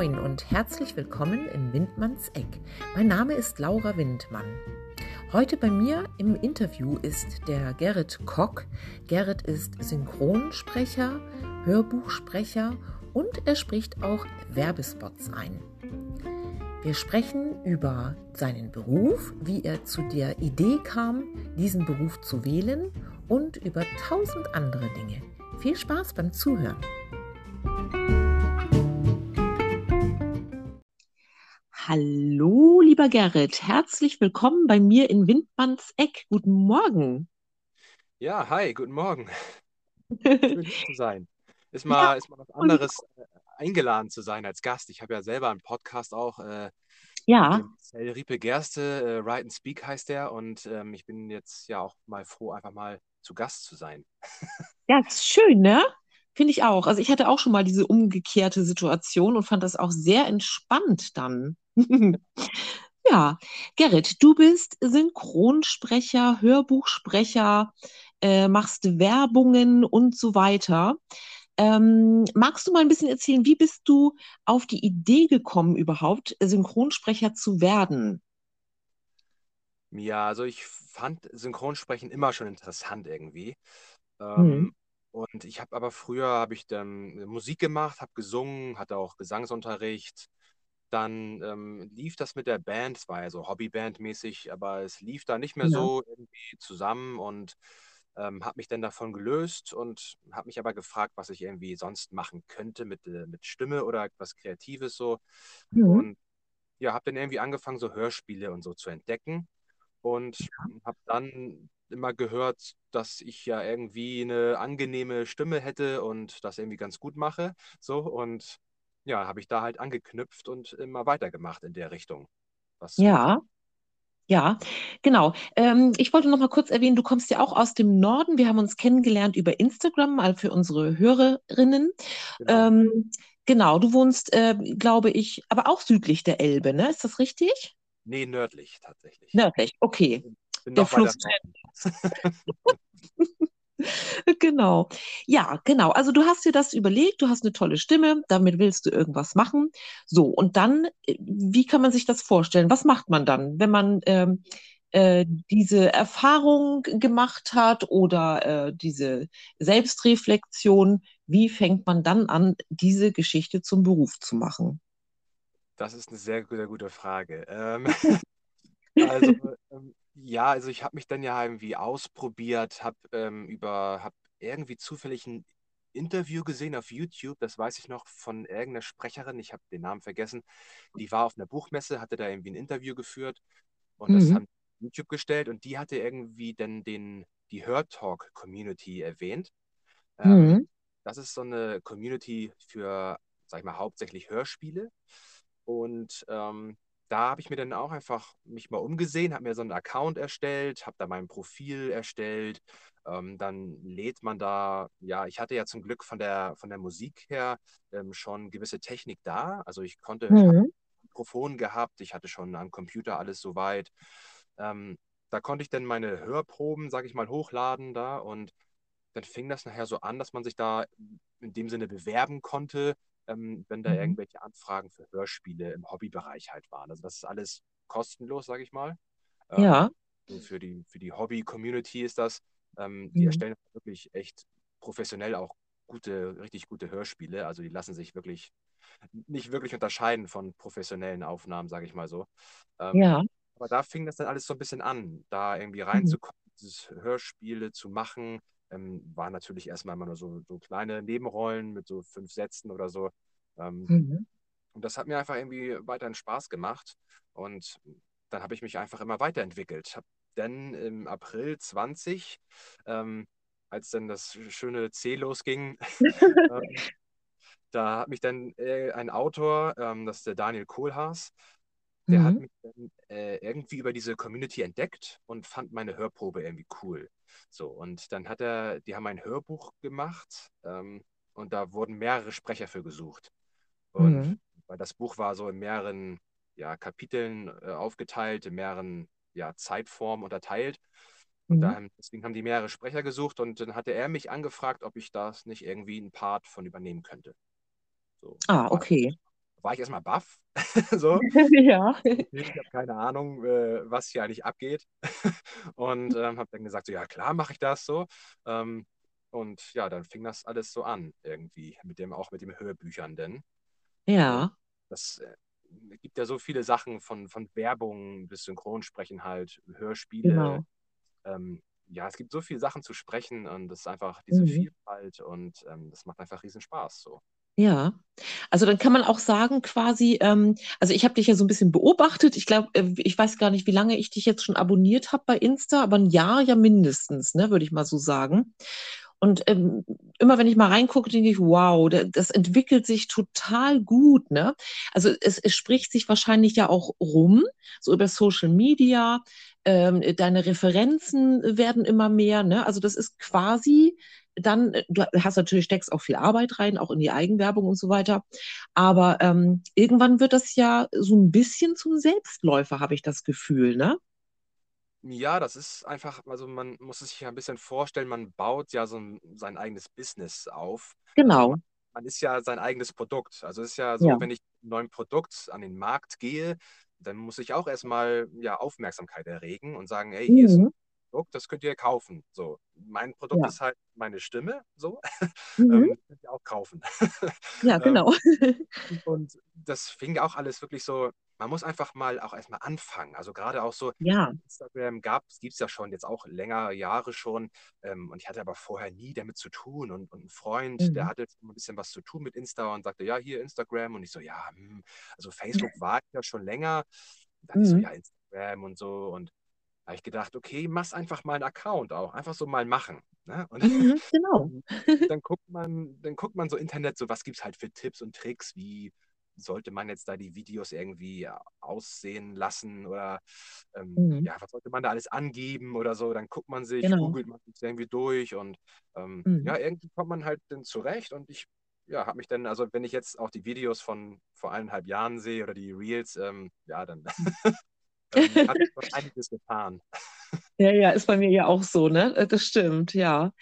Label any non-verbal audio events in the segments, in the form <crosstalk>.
Moin und herzlich willkommen in Windmanns Eck. Mein Name ist Laura Windmann. Heute bei mir im Interview ist der Gerrit Kock. Gerrit ist Synchronsprecher, Hörbuchsprecher und er spricht auch Werbespots ein. Wir sprechen über seinen Beruf, wie er zu der Idee kam, diesen Beruf zu wählen und über tausend andere Dinge. Viel Spaß beim Zuhören. Hallo, lieber Gerrit, herzlich willkommen bei mir in Windmanns Eck. Guten Morgen. Ja, hi, guten Morgen. <laughs> Schön zu sein. Ist mal, ja, ist mal was anderes, äh, eingeladen zu sein als Gast. Ich habe ja selber einen Podcast auch. Äh, ja. Marcel Riepe Gerste, äh, Write and Speak heißt der. Und ähm, ich bin jetzt ja auch mal froh, einfach mal zu Gast zu sein. <laughs> Ja, ist schön, ne? Finde ich auch. Also ich hatte auch schon mal diese umgekehrte Situation und fand das auch sehr entspannt dann. <laughs> ja, Gerrit, du bist Synchronsprecher, Hörbuchsprecher, äh, machst Werbungen und so weiter. Ähm, magst du mal ein bisschen erzählen, wie bist du auf die Idee gekommen, überhaupt Synchronsprecher zu werden? Ja, also ich fand Synchronsprechen immer schon interessant irgendwie. Mhm. Ähm, und ich habe aber früher habe ich dann Musik gemacht, habe gesungen, hatte auch Gesangsunterricht. Dann ähm, lief das mit der Band, es war ja so Hobbyband-mäßig, aber es lief da nicht mehr Ja. so irgendwie zusammen und ähm, habe mich dann davon gelöst und habe mich aber gefragt, was ich irgendwie sonst machen könnte mit, äh, mit Stimme oder etwas Kreatives so. Mhm. Und ja, habe dann irgendwie angefangen, so Hörspiele und so zu entdecken und habe dann immer gehört, dass ich ja irgendwie eine angenehme Stimme hätte und das irgendwie ganz gut mache. So und ja, habe ich da halt angeknüpft und immer weitergemacht in der Richtung. Was Ja. Ja, genau. Ähm, ich wollte noch mal kurz erwähnen, du kommst ja auch aus dem Norden. Wir haben uns kennengelernt über Instagram, mal für unsere Hörerinnen. genau. Ähm, genau, du wohnst, äh, glaube ich, aber auch südlich der Elbe, ne? Ist das richtig? Nee, nördlich tatsächlich. Nördlich, okay. Bin, Der Fluss. <laughs> <laughs> Genau. Ja, genau. Also du hast dir das überlegt, du hast eine tolle Stimme, damit willst du irgendwas machen. So, und dann, äh, wie kann man sich das vorstellen? Was macht man dann, wenn man ähm, äh, diese Erfahrung gemacht hat oder äh, diese Selbstreflexion? Wie fängt man dann an, diese Geschichte zum Beruf zu machen? Das ist eine sehr, sehr gute Frage. Ähm, <laughs> <laughs> also ähm, ja, also ich habe mich dann ja irgendwie ausprobiert, habe ähm, über, habe irgendwie zufällig ein Interview gesehen auf YouTube, das weiß ich noch, von irgendeiner Sprecherin, ich habe den Namen vergessen, die war auf einer Buchmesse, hatte da irgendwie ein Interview geführt und das Mhm. haben die auf YouTube gestellt und die hatte irgendwie dann den, die Hörtalk-Community erwähnt. Ähm, Mhm. das ist so eine Community für, sag ich mal, hauptsächlich Hörspiele. Und ähm, da habe ich mir dann auch einfach mich mal umgesehen, habe mir so einen Account erstellt, habe da mein Profil erstellt. Ähm, dann lädt man da, ja, ich hatte ja zum Glück von der, von der Musik her ähm, schon gewisse Technik da. Also ich konnte, ich Mhm. ein Mikrofon gehabt, ich hatte schon am Computer alles soweit. Ähm, da konnte ich dann meine Hörproben, sage ich mal, hochladen da und dann fing das nachher so an, dass man sich da in dem Sinne bewerben konnte, ähm, wenn da Mhm. irgendwelche Anfragen für Hörspiele im Hobbybereich halt waren. Also das ist alles kostenlos, sage ich mal. Ähm, Ja. für die, für die Hobby-Community ist das. Ähm, die Mhm. erstellen wirklich echt professionell auch gute, richtig gute Hörspiele. Also die lassen sich wirklich nicht wirklich unterscheiden von professionellen Aufnahmen, sage ich mal so. Ähm, Ja. aber da fing das dann alles so ein bisschen an, da irgendwie Mhm. reinzukommen, dieses Hörspiele zu machen. Ähm, war natürlich erstmal immer nur so, so kleine Nebenrollen mit so fünf Sätzen oder so. Ähm, Mhm. und das hat mir einfach irgendwie weiterhin Spaß gemacht. Und dann habe ich mich einfach immer weiterentwickelt. Hab dann im April 20, ähm, als dann das schöne C losging, <laughs> ähm, da hat mich dann äh, ein Autor, ähm, das ist der Daniel Kohlhaas, der hat Mhm. mich dann äh, irgendwie über diese Community entdeckt und fand meine Hörprobe irgendwie cool. So, und dann hat er, die haben ein Hörbuch gemacht ähm, und da wurden mehrere Sprecher für gesucht. Und Mhm. weil das Buch war so in mehreren ja, Kapiteln äh, aufgeteilt, in mehreren ja, Zeitformen unterteilt. Und Mhm. da, deswegen haben die mehrere Sprecher gesucht und dann hatte er mich angefragt, ob ich das nicht irgendwie einen Part von übernehmen könnte. So, Ah, war, okay. <laughs> war ich erstmal baff. <laughs> so. <laughs> Ja. Ich habe keine Ahnung, äh, was hier eigentlich abgeht. und ähm, habe dann gesagt, so, ja klar mache ich das so. Ähm, und ja, dann fing das alles so an, irgendwie, mit dem, auch mit den Hörbüchern denn. Ja. Das äh, gibt ja so viele Sachen von, von Werbung bis Synchronsprechen halt, Hörspiele. Genau. Ähm, ja, es gibt so viele Sachen zu sprechen und das ist einfach diese Mhm. Vielfalt und ähm, das macht einfach riesen Spaß. So. Ja, also dann kann man auch sagen, quasi, ähm, also ich habe dich ja so ein bisschen beobachtet. Ich glaube, äh, ich weiß gar nicht, wie lange ich dich jetzt schon abonniert habe bei Insta, aber ein Jahr ja mindestens, ne, würde ich mal so sagen. Und ähm, immer wenn ich mal reingucke, denke ich, wow, da- das entwickelt sich total gut, ne? Also es, es spricht sich wahrscheinlich ja auch rum, so über Social Media. Ähm, deine Referenzen werden immer mehr, ne? Also das ist quasi dann, äh, du hast natürlich, steckst auch viel Arbeit rein, auch in die Eigenwerbung und so weiter. Aber ähm, irgendwann wird das ja so ein bisschen zum Selbstläufer, habe ich das Gefühl, ne? Ja, das ist einfach, also man muss es sich ja ein bisschen vorstellen, man baut ja so ein, sein eigenes Business auf. Also Genau. man, man ist ja sein eigenes Produkt. Also es ist ja Ja. so, wenn ich mit einem neuen Produkt an den Markt gehe, dann muss ich auch erstmal ja, Aufmerksamkeit erregen und sagen, hey, hier ist ein Mhm. Produkt, das könnt ihr kaufen. So, mein Produkt Ja. ist halt meine Stimme, so, <laughs> Mhm. ähm, das könnt ihr auch kaufen. Ja, <laughs> Ähm, genau. <laughs> und das fing auch alles wirklich so, man muss einfach mal auch erstmal anfangen. Also gerade auch so, Ja. Instagram gab es, gibt es ja schon jetzt auch länger Jahre schon. Ähm, und ich hatte aber vorher nie damit zu tun. Und, und ein Freund, der Mhm. hatte jetzt ein bisschen was zu tun mit Insta und sagte, ja, hier Instagram. Und ich so, ja, hm, also Facebook war ich ja schon länger. Und dann ich so, Mhm. ja, Instagram und so. Und da habe ich gedacht, okay, mach's einfach mal einen Account auch. Einfach so mal machen. Ne? Und <laughs> Mhm. Genau. dann, dann guckt man, dann guckt man so Internet, so was gibt es halt für Tipps und Tricks, wie sollte man jetzt da die Videos irgendwie aussehen lassen oder ähm, Mhm. ja, was sollte man da alles angeben oder so, dann guckt man sich, Genau. googelt man sich irgendwie durch und ähm, Mhm. ja, irgendwie kommt man halt dann zurecht und ich ja, habe mich dann, also wenn ich jetzt auch die Videos von vor eineinhalb Jahren sehe oder die Reels, ähm, ja, dann <laughs> ähm, hat sich schon <laughs> einiges getan. Ja, ja, ist bei mir ja auch so, ne? Äh, Das stimmt, ja.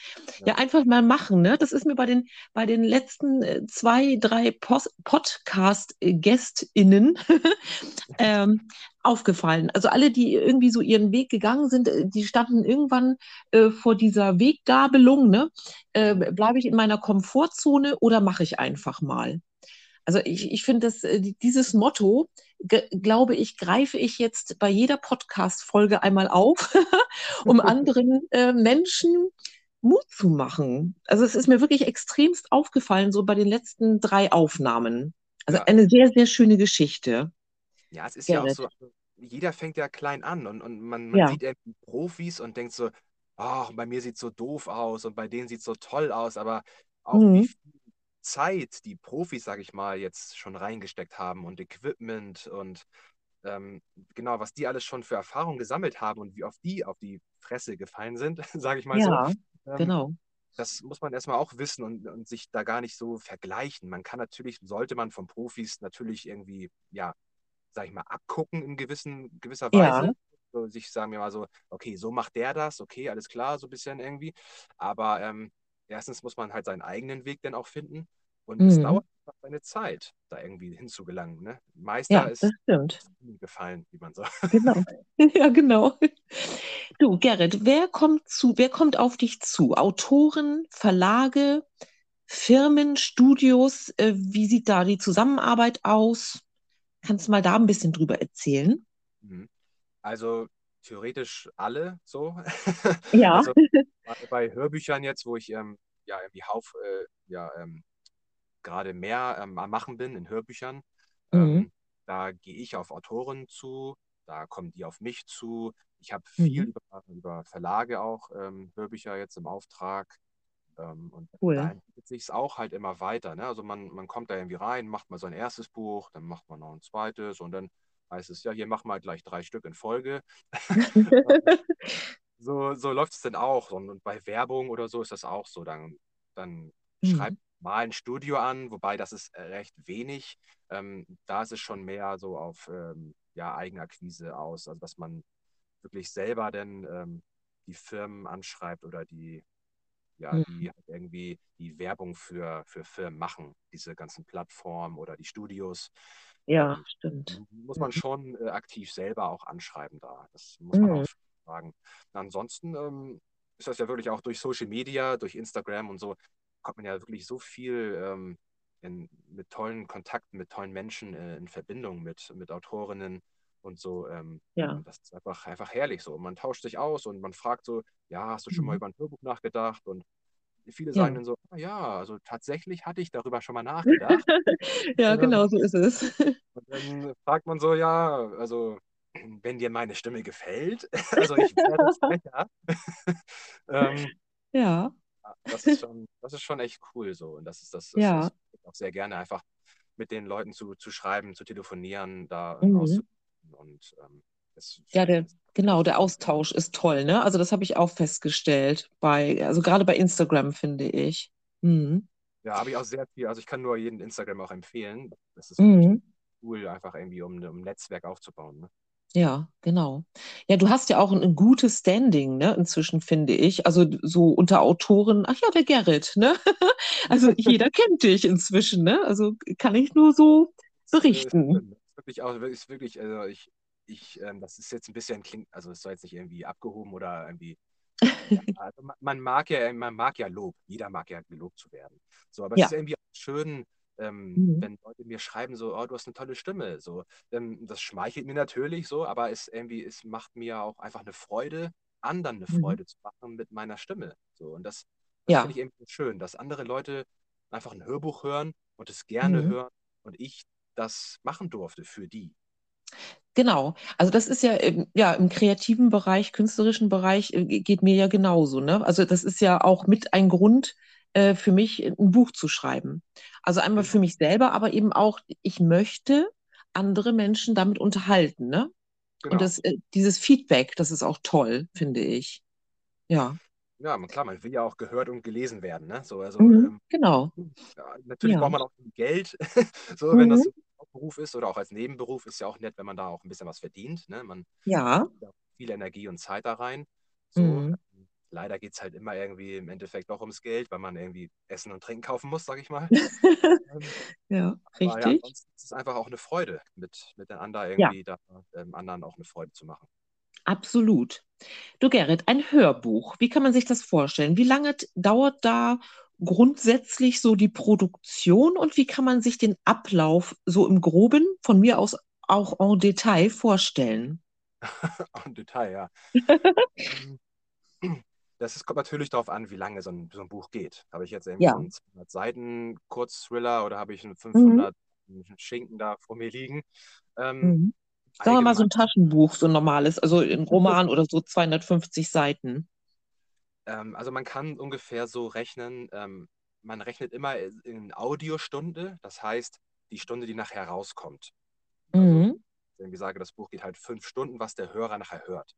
Ja, Ja. einfach mal machen, ne? Das ist mir bei den, bei den letzten äh, zwei, drei Podcast-GästInnen <laughs> ähm, aufgefallen. Also alle, die irgendwie so ihren Weg gegangen sind, äh, die standen irgendwann äh, vor dieser Weggabelung, ne? Äh, bleibe ich in meiner Komfortzone oder mache ich einfach mal? Also ich, ich finde, dass äh, dieses Motto, glaube ich, greife ich jetzt bei jeder Podcast-Folge einmal auf, <laughs> um <laughs> anderen äh, Menschen Mut zu machen. Also es ist mir wirklich extremst aufgefallen, so bei den letzten drei Aufnahmen. Also Ja. eine sehr, sehr schöne Geschichte. Ja, es ist ja auch Gerrit. so, jeder fängt ja klein an und, und man, man Ja. sieht irgendwie Profis und denkt so, ach, bei mir sieht es so doof aus und bei denen sieht es so toll aus, aber auch Mhm. wie viel Zeit die Profis, sage ich mal, jetzt schon reingesteckt haben und Equipment und ähm, genau, was die alles schon für Erfahrungen gesammelt haben und wie oft die auf die Fresse gefallen sind, <laughs> sage ich mal so. Ja, Ähm, genau. das muss man erstmal auch wissen und, und sich da gar nicht so vergleichen. Man kann natürlich, sollte man von Profis natürlich irgendwie, ja, sag ich mal, abgucken in gewissen, gewisser Ja. Weise. So, sich sagen wir mal so, okay, so macht der das, okay, alles klar, so ein bisschen irgendwie. Aber ähm, erstens muss man halt seinen eigenen Weg dann auch finden. Und es Mhm. dauert einfach seine Zeit, da irgendwie hinzugelangen. Ne? Meister Ja, ist gefallen, wie man so. Genau. <laughs> <laughs> Ja, genau. Du, Gerrit, wer kommt zu, wer kommt auf dich zu? Autoren, Verlage, Firmen, Studios, äh, wie sieht da die Zusammenarbeit aus? Kannst du mal da ein bisschen drüber erzählen? Mhm. Also theoretisch alle so. <laughs> Ja. Also <laughs> bei, Hörbüchern jetzt, wo ich ähm, ja irgendwie Hauf, äh, ja, ähm, gerade mehr ähm, am Machen bin in Hörbüchern, Mhm. ähm, da gehe ich auf Autoren zu, da kommen die auf mich zu. Ich habe viel Mhm. über, über Verlage auch ähm, Hörbücher jetzt im Auftrag. Und Cool. da entwickelt sich es auch halt immer weiter. Ne? Also man, man kommt da irgendwie rein, macht mal so ein erstes Buch, dann macht man noch ein zweites und dann heißt es, ja, hier mach mal gleich drei Stück in Folge. <laughs> So, so läuft es dann auch. Und, bei Werbung oder so ist das auch so. Dann, dann schreibt Mhm. mal ein Studio an, wobei das ist äh, recht wenig. Ähm, da ist es schon mehr so auf ähm, ja, Eigenakquise aus, also dass man wirklich selber dann ähm, die Firmen anschreibt oder die, ja, Mhm. die halt irgendwie die Werbung für, für Firmen machen, diese ganzen Plattformen oder die Studios. Ja, Ähm, stimmt. muss man Mhm. schon äh, aktiv selber auch anschreiben da. Das muss man Mhm. auch sagen. Ansonsten ähm, ist das ja wirklich auch durch Social Media, durch Instagram und so, kommt man ja wirklich so viel ähm, in, mit tollen Kontakten, mit tollen Menschen äh, in Verbindung mit, mit Autorinnen und so. Ähm, Ja. und das ist einfach, einfach herrlich so. Man tauscht sich aus und man fragt so, ja, hast du schon mal Mhm. über ein Hörbuch nachgedacht? Und viele Ja. sagen dann so, "Ah ja, also tatsächlich hatte ich darüber schon mal <laughs> nachgedacht. Ja, Ähm, genau so ist es. <laughs> und dann fragt man so, ja, also <clears throat> wenn dir meine Stimme gefällt, <laughs> also ich werde Sprecher, ähm, Ja, ja, das ist schon, das ist schon echt cool so. Und das ist das, das, ja. ich auch sehr gerne einfach mit den Leuten zu, zu schreiben, zu telefonieren, da Mhm. Und ähm, Ja, der, genau, der Austausch ist toll, ne? Also das habe ich auch festgestellt bei, also gerade bei Instagram, finde ich. Mhm. Ja, habe ich auch sehr viel. Also ich kann nur jeden Instagram auch empfehlen. Das ist Mhm. cool, einfach irgendwie, um, um ein Netzwerk aufzubauen. Ne? Ja, genau. Ja, du hast ja auch ein, ein gutes Standing, ne, inzwischen, finde ich. Also so unter Autoren, ach ja, der Gerrit, ne? <laughs> Also jeder kennt dich inzwischen, ne? Also kann ich nur so äh, berichten. Das ist wirklich auch, ist wirklich, also ich, ich, ähm, das ist jetzt ein bisschen klingt, also es soll jetzt nicht irgendwie abgehoben oder irgendwie. Ja, <laughs> also man, mag ja, man mag ja Lob. Jeder mag ja gelobt zu werden. So, aber es ist Ja. irgendwie auch schön, ähm, Mhm. wenn Leute mir schreiben, so, oh, du hast eine tolle Stimme. So, ähm, das schmeichelt mir natürlich so, aber es irgendwie, es macht mir auch einfach eine Freude, anderen eine Mhm. Freude zu machen mit meiner Stimme. So, und das, das finde Ja. ich irgendwie schön, dass andere Leute einfach ein Hörbuch hören und es gerne Mhm. hören und ich das machen durfte für die. Genau. Also das ist ja im, ja im kreativen Bereich, künstlerischen Bereich äh, ge- geht mir ja genauso, ne? Also das ist ja auch mit ein Grund äh, für mich, ein Buch zu schreiben. Also einmal für Genau. mich selber, aber eben auch, ich möchte andere Menschen damit unterhalten, ne? Und Genau. das, äh, dieses Feedback, das ist auch toll, finde ich. Ja. Ja, klar, man will ja auch gehört und gelesen werden, ne? So, also Mhm. ähm, Genau. ja, natürlich Ja. braucht man auch Geld, <laughs> so wenn das Mhm. ein Hauptberuf ist oder auch als Nebenberuf ist ja auch nett, wenn man da auch ein bisschen was verdient, ne? Man Ja. ja auch viel Energie und Zeit da rein. So, Mhm. ähm, leider geht es halt immer irgendwie im Endeffekt doch ums Geld, weil man irgendwie Essen und Trinken kaufen muss, sag ich mal. <laughs> Ähm, Ja, aber ja, richtig. ansonsten ist es einfach auch eine Freude, mit, miteinander Ja, irgendwie da ähm, anderen auch eine Freude zu machen. absolut. Du Gerrit, ein Hörbuch. Wie kann man sich das vorstellen? Wie lange dauert da grundsätzlich so die Produktion und wie kann man sich den Ablauf so im Groben, von mir aus auch en Detail vorstellen? <laughs> Im Detail, ja. <laughs> Das ist, kommt natürlich darauf an, wie lange so ein, so ein Buch geht. Habe ich jetzt irgendwie Ja. einen 200 Seiten Kurzthriller oder habe ich einen Mhm. 500 Schinken da vor mir liegen? Ähm, Mhm. Sagen wir mal so ein Taschenbuch, so ein normales, also ein Roman oder so 250 Seiten. Ähm, also man kann ungefähr so rechnen, ähm, man rechnet immer in Audiostunde, das heißt die Stunde, die nachher rauskommt. Also Mhm. wenn ich sage, das Buch geht halt fünf Stunden, was der Hörer nachher hört.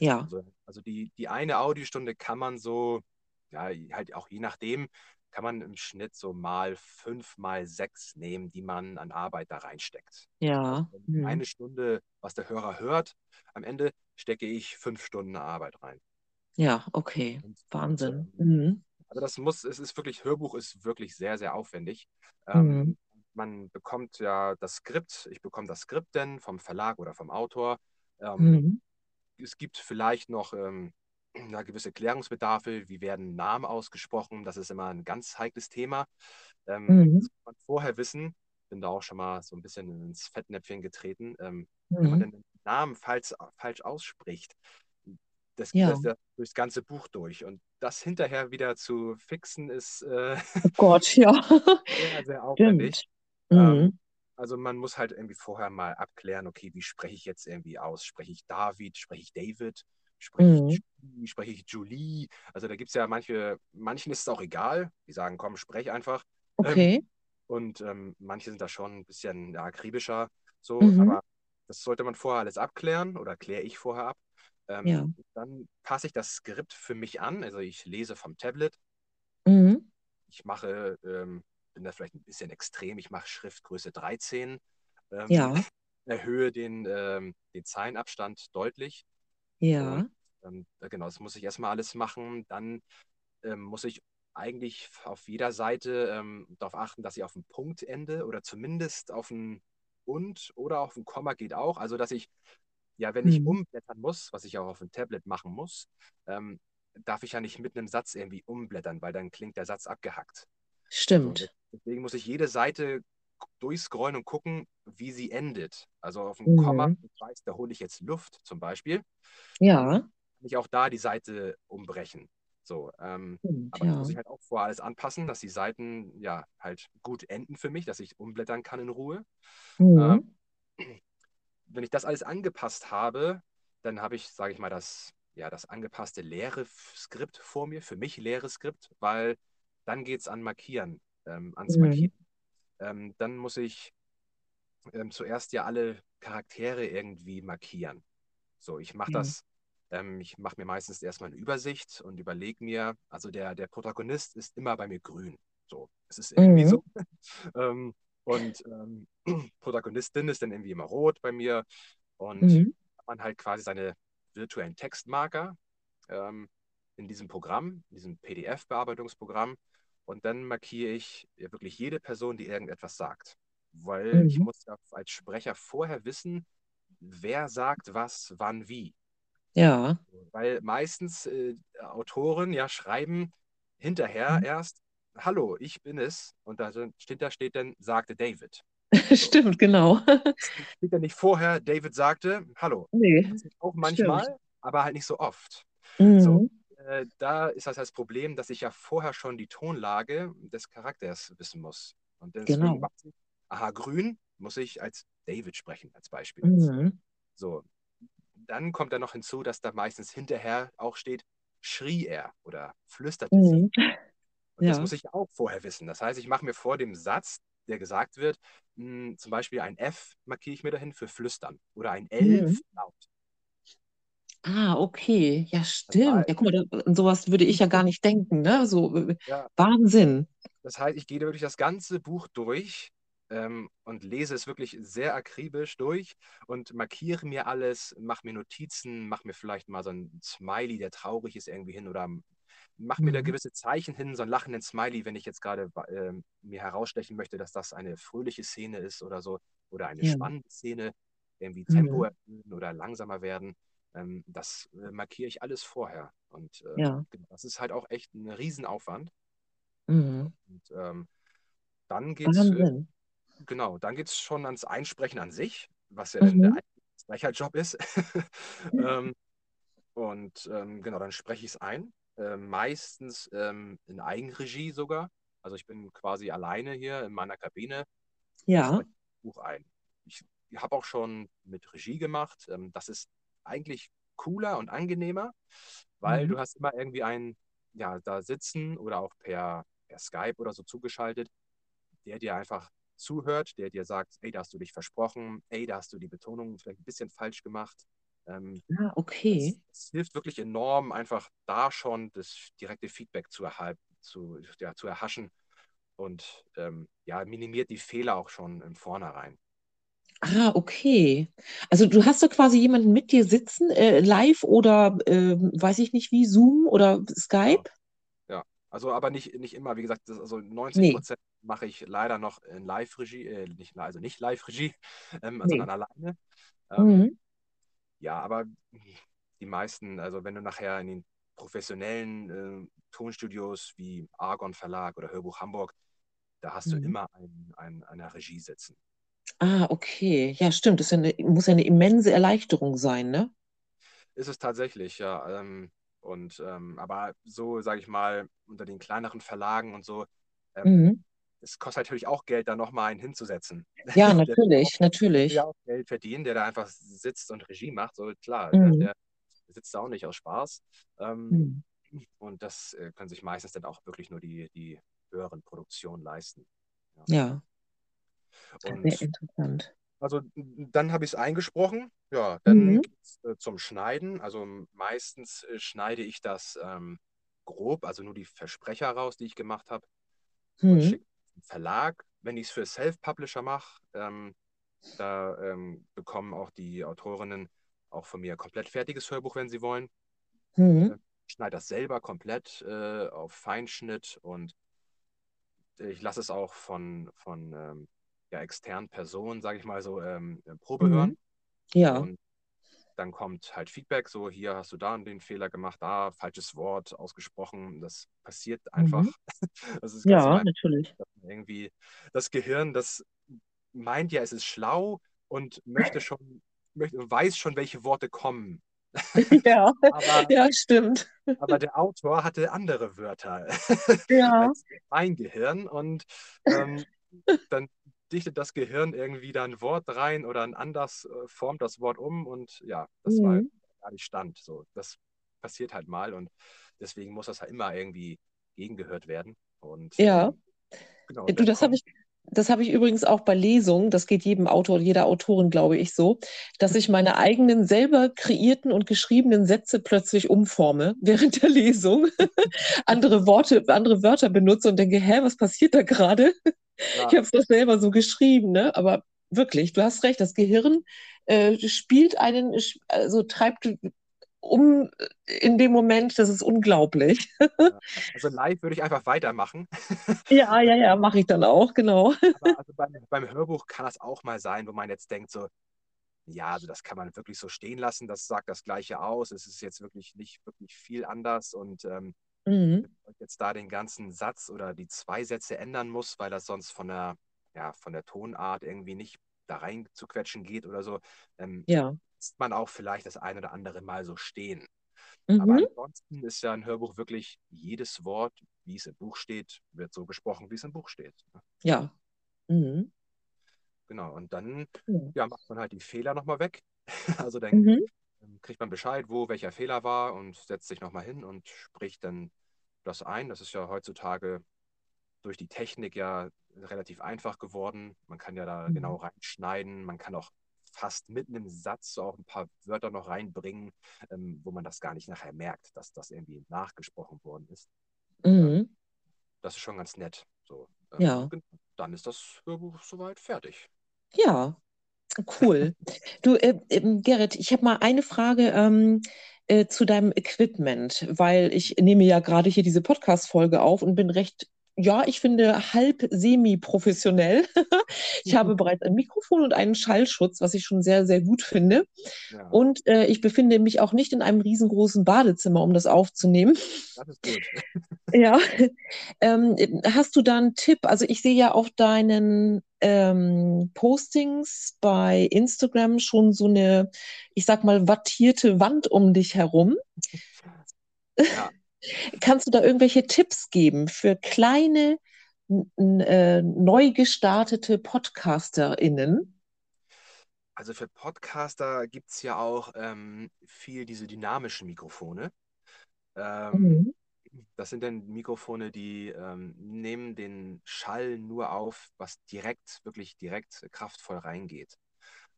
Ja, Also, also die, die eine Audiostunde kann man so, ja, halt auch je nachdem, kann man im Schnitt so mal fünf, mal sechs nehmen, die man an Arbeit da reinsteckt. Also ja. wenn Mhm. eine Stunde, was der Hörer hört, am Ende stecke ich fünf Stunden Arbeit rein. Ja, okay. Und, Wahnsinn. ähm, Mhm. also das muss, es ist wirklich, Hörbuch ist wirklich sehr, sehr aufwendig. Mhm. Ähm, man bekommt ja das Skript, ich bekomme das Skript denn vom Verlag oder vom Autor. Ähm, Mhm. es gibt vielleicht noch ähm, gewisse Klärungsbedarfe, wie werden Namen ausgesprochen, das ist immer ein ganz heikles Thema. Ähm, das Mhm. muss man vorher wissen. Bin da auch schon mal so ein bisschen ins Fettnäpfchen getreten. Ähm, wenn man Mhm. den Namen falsch, falsch ausspricht, das geht Ja. das ja durchs ganze Buch durch. Und das hinterher wieder zu fixen, ist äh, Oh Gott, <laughs> ja. sehr, sehr aufwendig. Ähm, Mhm. also man muss halt irgendwie vorher mal abklären, okay, wie spreche ich jetzt irgendwie aus? Spreche ich David? Spreche ich David? Spreche ich Mhm. Julie? Spreche ich Julie? Also da gibt es ja manche, manchen ist es auch egal, die sagen, komm, sprech einfach. Ähm, Okay. und ähm, manche sind da schon ein bisschen ja, akribischer, so, Mhm. aber das sollte man vorher alles abklären oder kläre ich vorher ab. Ähm, Ja. dann passe ich das Skript für mich an, also ich lese vom Tablet, Mhm. ich mache, ähm, bin da vielleicht ein bisschen extrem, ich mache Schriftgröße 13, ähm, Ja. <laughs> erhöhe den, ähm, den Zeilenabstand deutlich Ja. und ähm, genau, das muss ich erstmal alles machen. Dann ähm, muss ich eigentlich auf jeder Seite darauf achten, dass ich auf ein Punktende oder zumindest auf ein und oder auf ein Komma geht auch. Also dass ich, ja, wenn ich Mhm. umblättern muss, was ich auch auf dem Tablet machen muss, ähm, darf ich ja nicht mitten im Satz irgendwie umblättern, weil dann klingt der Satz abgehackt. Stimmt. deswegen muss ich jede Seite durchscrollen und gucken, wie sie endet. Also auf Komma, Mhm. ich weiß, da hole ich jetzt Luft zum Beispiel, Ja, dann kann ich auch da die Seite umbrechen. So, ähm, stimmt, aber das muss ja. ich halt auch vorher alles anpassen, dass die Seiten ja halt gut enden für mich, dass ich umblättern kann in Ruhe. Ähm, Mhm. Wenn ich das alles angepasst habe, dann habe ich, sage ich mal, das, ja, das angepasste leere Skript vor mir, für mich leere Skript, weil dann geht es an Markieren, ähm, ans Mhm. Markieren. Ähm, dann muss ich ähm, zuerst ja alle Charaktere irgendwie markieren. So, ich mache Ja. das, ähm, ich mache mir meistens erstmal eine Übersicht und überlege mir, also der, der Protagonist ist immer bei mir grün. So, es ist irgendwie Mhm. so. <laughs> und ähm, <clears throat> Protagonistin ist dann irgendwie immer rot bei mir. Und Mhm. man halt quasi seine virtuellen Textmarker ähm, in diesem Programm, in diesem PDF-Bearbeitungsprogramm. Und dann markiere ich wirklich jede Person, die irgendetwas sagt. Weil ich Mhm. muss ja als Sprecher vorher wissen, wer sagt was, wann, wie. Ja. Weil meistens äh, Autoren ja schreiben hinterher Mhm. erst, Hallo, ich bin es. Und da steht, da steht dann, sagte David. So. <laughs> Stimmt, genau. Steht ja nicht vorher, David sagte, Hallo. Nee, auch stimmt. manchmal, aber halt nicht so oft. So, Mhm. äh, da ist das das Problem, dass ich ja vorher schon die Tonlage des Charakters wissen muss. Und deswegen Genau. weiß ich, aha, grün muss ich als David sprechen, als Beispiel. Mhm. So, dann kommt da noch hinzu, dass da meistens hinterher auch steht, schrie er oder flüsterte sie. Und das Ja. muss ich auch vorher wissen. Das heißt, ich mache mir vor dem Satz, der gesagt wird, mh, zum Beispiel ein F markiere ich mir dahin für flüstern oder ein L Mhm. für laut. Ah, okay. Ja, Das stimmt. Ja, guck mal, da- sowas würde ich ja gar nicht denken, ne? So, äh, ja, Wahnsinn. das heißt, ich gehe wirklich das ganze Buch durch ähm, und lese es wirklich sehr akribisch durch und markiere mir alles, mache mir Notizen, mache mir vielleicht mal so ein Smiley, der traurig ist, irgendwie hin oder mache mir da Mhm. gewisse Zeichen hin, so einen lachenden Smiley, wenn ich jetzt gerade ähm, mir herausstechen möchte, dass das eine fröhliche Szene ist oder so oder eine Ja. spannende Szene, irgendwie Tempo Mhm. erhöhen oder langsamer werden. Ähm, das äh, markiere ich alles vorher. Und äh, Ja. genau, das ist halt auch echt ein Riesenaufwand. Mhm. Und ähm, dann geht's, äh, Wahnsinn. genau, dann geht's schon ans Einsprechen an sich, was ja der Mhm. eigentliche Sprecherjob ist. <laughs> ähm, und ähm, genau, dann spreche ich es ein. Ähm, meistens ähm, in Eigenregie sogar. Also ich bin quasi alleine hier in meiner Kabine Ja. das Buch ein. Ich habe auch schon mit Regie gemacht. Ähm, das ist eigentlich cooler und angenehmer, weil Mhm. du hast immer irgendwie einen, ja, da sitzen oder auch per, per Skype oder so zugeschaltet, der dir einfach zuhört, der dir sagt, ey, da hast du dich versprochen, ey, da hast du die Betonung vielleicht ein bisschen falsch gemacht. Ähm, Ah, okay. das hilft wirklich enorm, einfach da schon das direkte Feedback zu erhalten, zu, ja, zu erhaschen und ähm, ja, minimiert die Fehler auch schon im Vornherein. Ah, okay. Also du hast da quasi jemanden mit dir sitzen, äh, live oder ähm, weiß ich nicht wie, Zoom oder Ja, Skype? ja. Also aber nicht, nicht immer, wie gesagt, das, also 90 Nee, Prozent mache ich leider noch in Live-Regie, äh, nicht, also nicht Live-Regie, <laughs> ähm, nee. sondern alleine. Ähm, Mhm. Ja, aber die meisten, also wenn du nachher in den professionellen äh, Tonstudios wie Argon Verlag oder Hörbuch Hamburg, da hast du Mhm. immer ein, ein, eine Regie sitzen. Ah, okay. Ja, stimmt. Das ja eine, muss ja eine immense Erleichterung sein, ne? Ist es tatsächlich, ja. Ähm, und ähm, aber so, sage ich mal, unter den kleineren Verlagen und so, ähm, Mhm. Es kostet natürlich auch Geld, da nochmal einen hinzusetzen. Ja, <laughs> Der natürlich, der natürlich. auch Geld verdienen, der da einfach sitzt und Regie macht. So klar, Mhm. der, der sitzt da auch nicht aus Spaß. Ähm, Mhm. und das äh, können sich meistens dann auch wirklich nur die, die höheren Produktionen leisten. Ja. Ja, sehr Und interessant. also dann habe ich es eingesprochen. Ja, dann Mhm. äh, zum Schneiden. Also meistens äh, schneide ich das ähm, grob, also nur die Versprecher raus, die ich gemacht habe, und Mhm. schicke zum Verlag. Wenn ich es für Self-Publisher mache, ähm, da ähm, bekommen auch die Autorinnen auch von mir komplett fertiges Hörbuch, wenn sie wollen. Mhm. Äh, schneide das selber komplett äh, auf Feinschnitt und ich lasse es auch von, von ähm, ja, externen Personen, sage ich mal so, ähm, Probe Mhm. hören. Ja. Und dann kommt halt Feedback, so hier hast du da den Fehler gemacht, da falsches Wort ausgesprochen. Das passiert einfach. Mhm. <laughs> Das Ja, normal. natürlich. irgendwie das Gehirn, das meint ja, es ist schlau und möchte schon, möchte, weiß schon, welche Worte kommen. <laughs> Ja, <laughs> Aber, ja, stimmt. aber der Autor hatte andere Wörter Ja. mein Gehirn und ähm, dann dichtet das Gehirn irgendwie da ein Wort rein oder ein anders äh, formt das Wort um und ja, das war Mhm. gar nicht Stand. So, das passiert halt mal und deswegen muss das halt immer irgendwie gegengehört werden. Und Ja. genau, Du, das habe ich, das habe ich übrigens auch bei Lesungen, das geht jedem Autor, jeder Autorin, glaube ich, so, dass ich meine eigenen selber kreierten und geschriebenen Sätze plötzlich umforme <laughs> während der Lesung, <laughs> andere Worte, andere Wörter benutze und denke, hä, was passiert da gerade? ja, Ich habe es doch selber so geschrieben, ne? Aber wirklich, du hast recht, das Gehirn äh, spielt einen, also treibt um in dem Moment, das ist unglaublich. <laughs> also live würde ich einfach weitermachen. <laughs> Ja, ja, ja, mache ich dann auch, genau. Aber also <laughs> beim, beim Hörbuch kann das auch mal sein, wo man jetzt denkt, so, ja, also das kann man wirklich so stehen lassen, das sagt das Gleiche aus, es ist jetzt wirklich nicht wirklich viel anders und ähm, Mhm. jetzt da den ganzen Satz oder die zwei Sätze ändern muss, weil das sonst von der, ja, von der Tonart irgendwie nicht da rein zu quetschen geht oder so, ähm, Ja. Lässt man auch vielleicht das ein oder andere Mal so stehen. Aber Mhm. ansonsten ist ja ein Hörbuch wirklich jedes Wort, wie es im Buch steht, wird so gesprochen, wie es im Buch steht. ne? Ja. Mhm. Genau, und dann Ja. ja, macht man halt die Fehler nochmal weg. <laughs> Also dann Mhm. ähm, kriegt man Bescheid, wo welcher Fehler war und setzt sich nochmal hin und spricht dann das ein. Das ist ja heutzutage durch die Technik ja relativ einfach geworden. Man kann ja da Mhm. genau reinschneiden. Man kann auch fast mitten im Satz so auch ein paar Wörter noch reinbringen, ähm, wo man das gar nicht nachher merkt, dass das irgendwie nachgesprochen worden ist. Mhm. das ist schon ganz nett. So, ähm, Ja. und gen- dann ist das Hörbuch soweit fertig. Ja. Cool. <laughs> Du, äh, ähm, Gerrit, ich habe mal eine Frage ähm, äh, zu deinem Equipment, weil ich nehme ja gerade hier diese Podcast-Folge auf und bin recht, ja, ich finde halb semi-professionell. <laughs> Ich habe bereits ein Mikrofon und einen Schallschutz, was ich schon sehr, sehr gut finde. Ja, Und äh, ich befinde mich auch nicht in einem riesengroßen Badezimmer, um das aufzunehmen. das ist gut. <laughs> Ja, ähm, hast du da einen Tipp? Also ich sehe ja auf deinen ähm, Postings bei Instagram schon so eine, ich sag mal, wattierte Wand um dich herum. Ja, Kannst du da irgendwelche Tipps geben für kleine, äh, neu gestartete PodcasterInnen? also für Podcaster gibt es ja auch ähm, viel diese dynamischen Mikrofone. Ähm, Mhm. das sind dann Mikrofone, die ähm, nehmen den Schall nur auf, was direkt, wirklich direkt kraftvoll reingeht.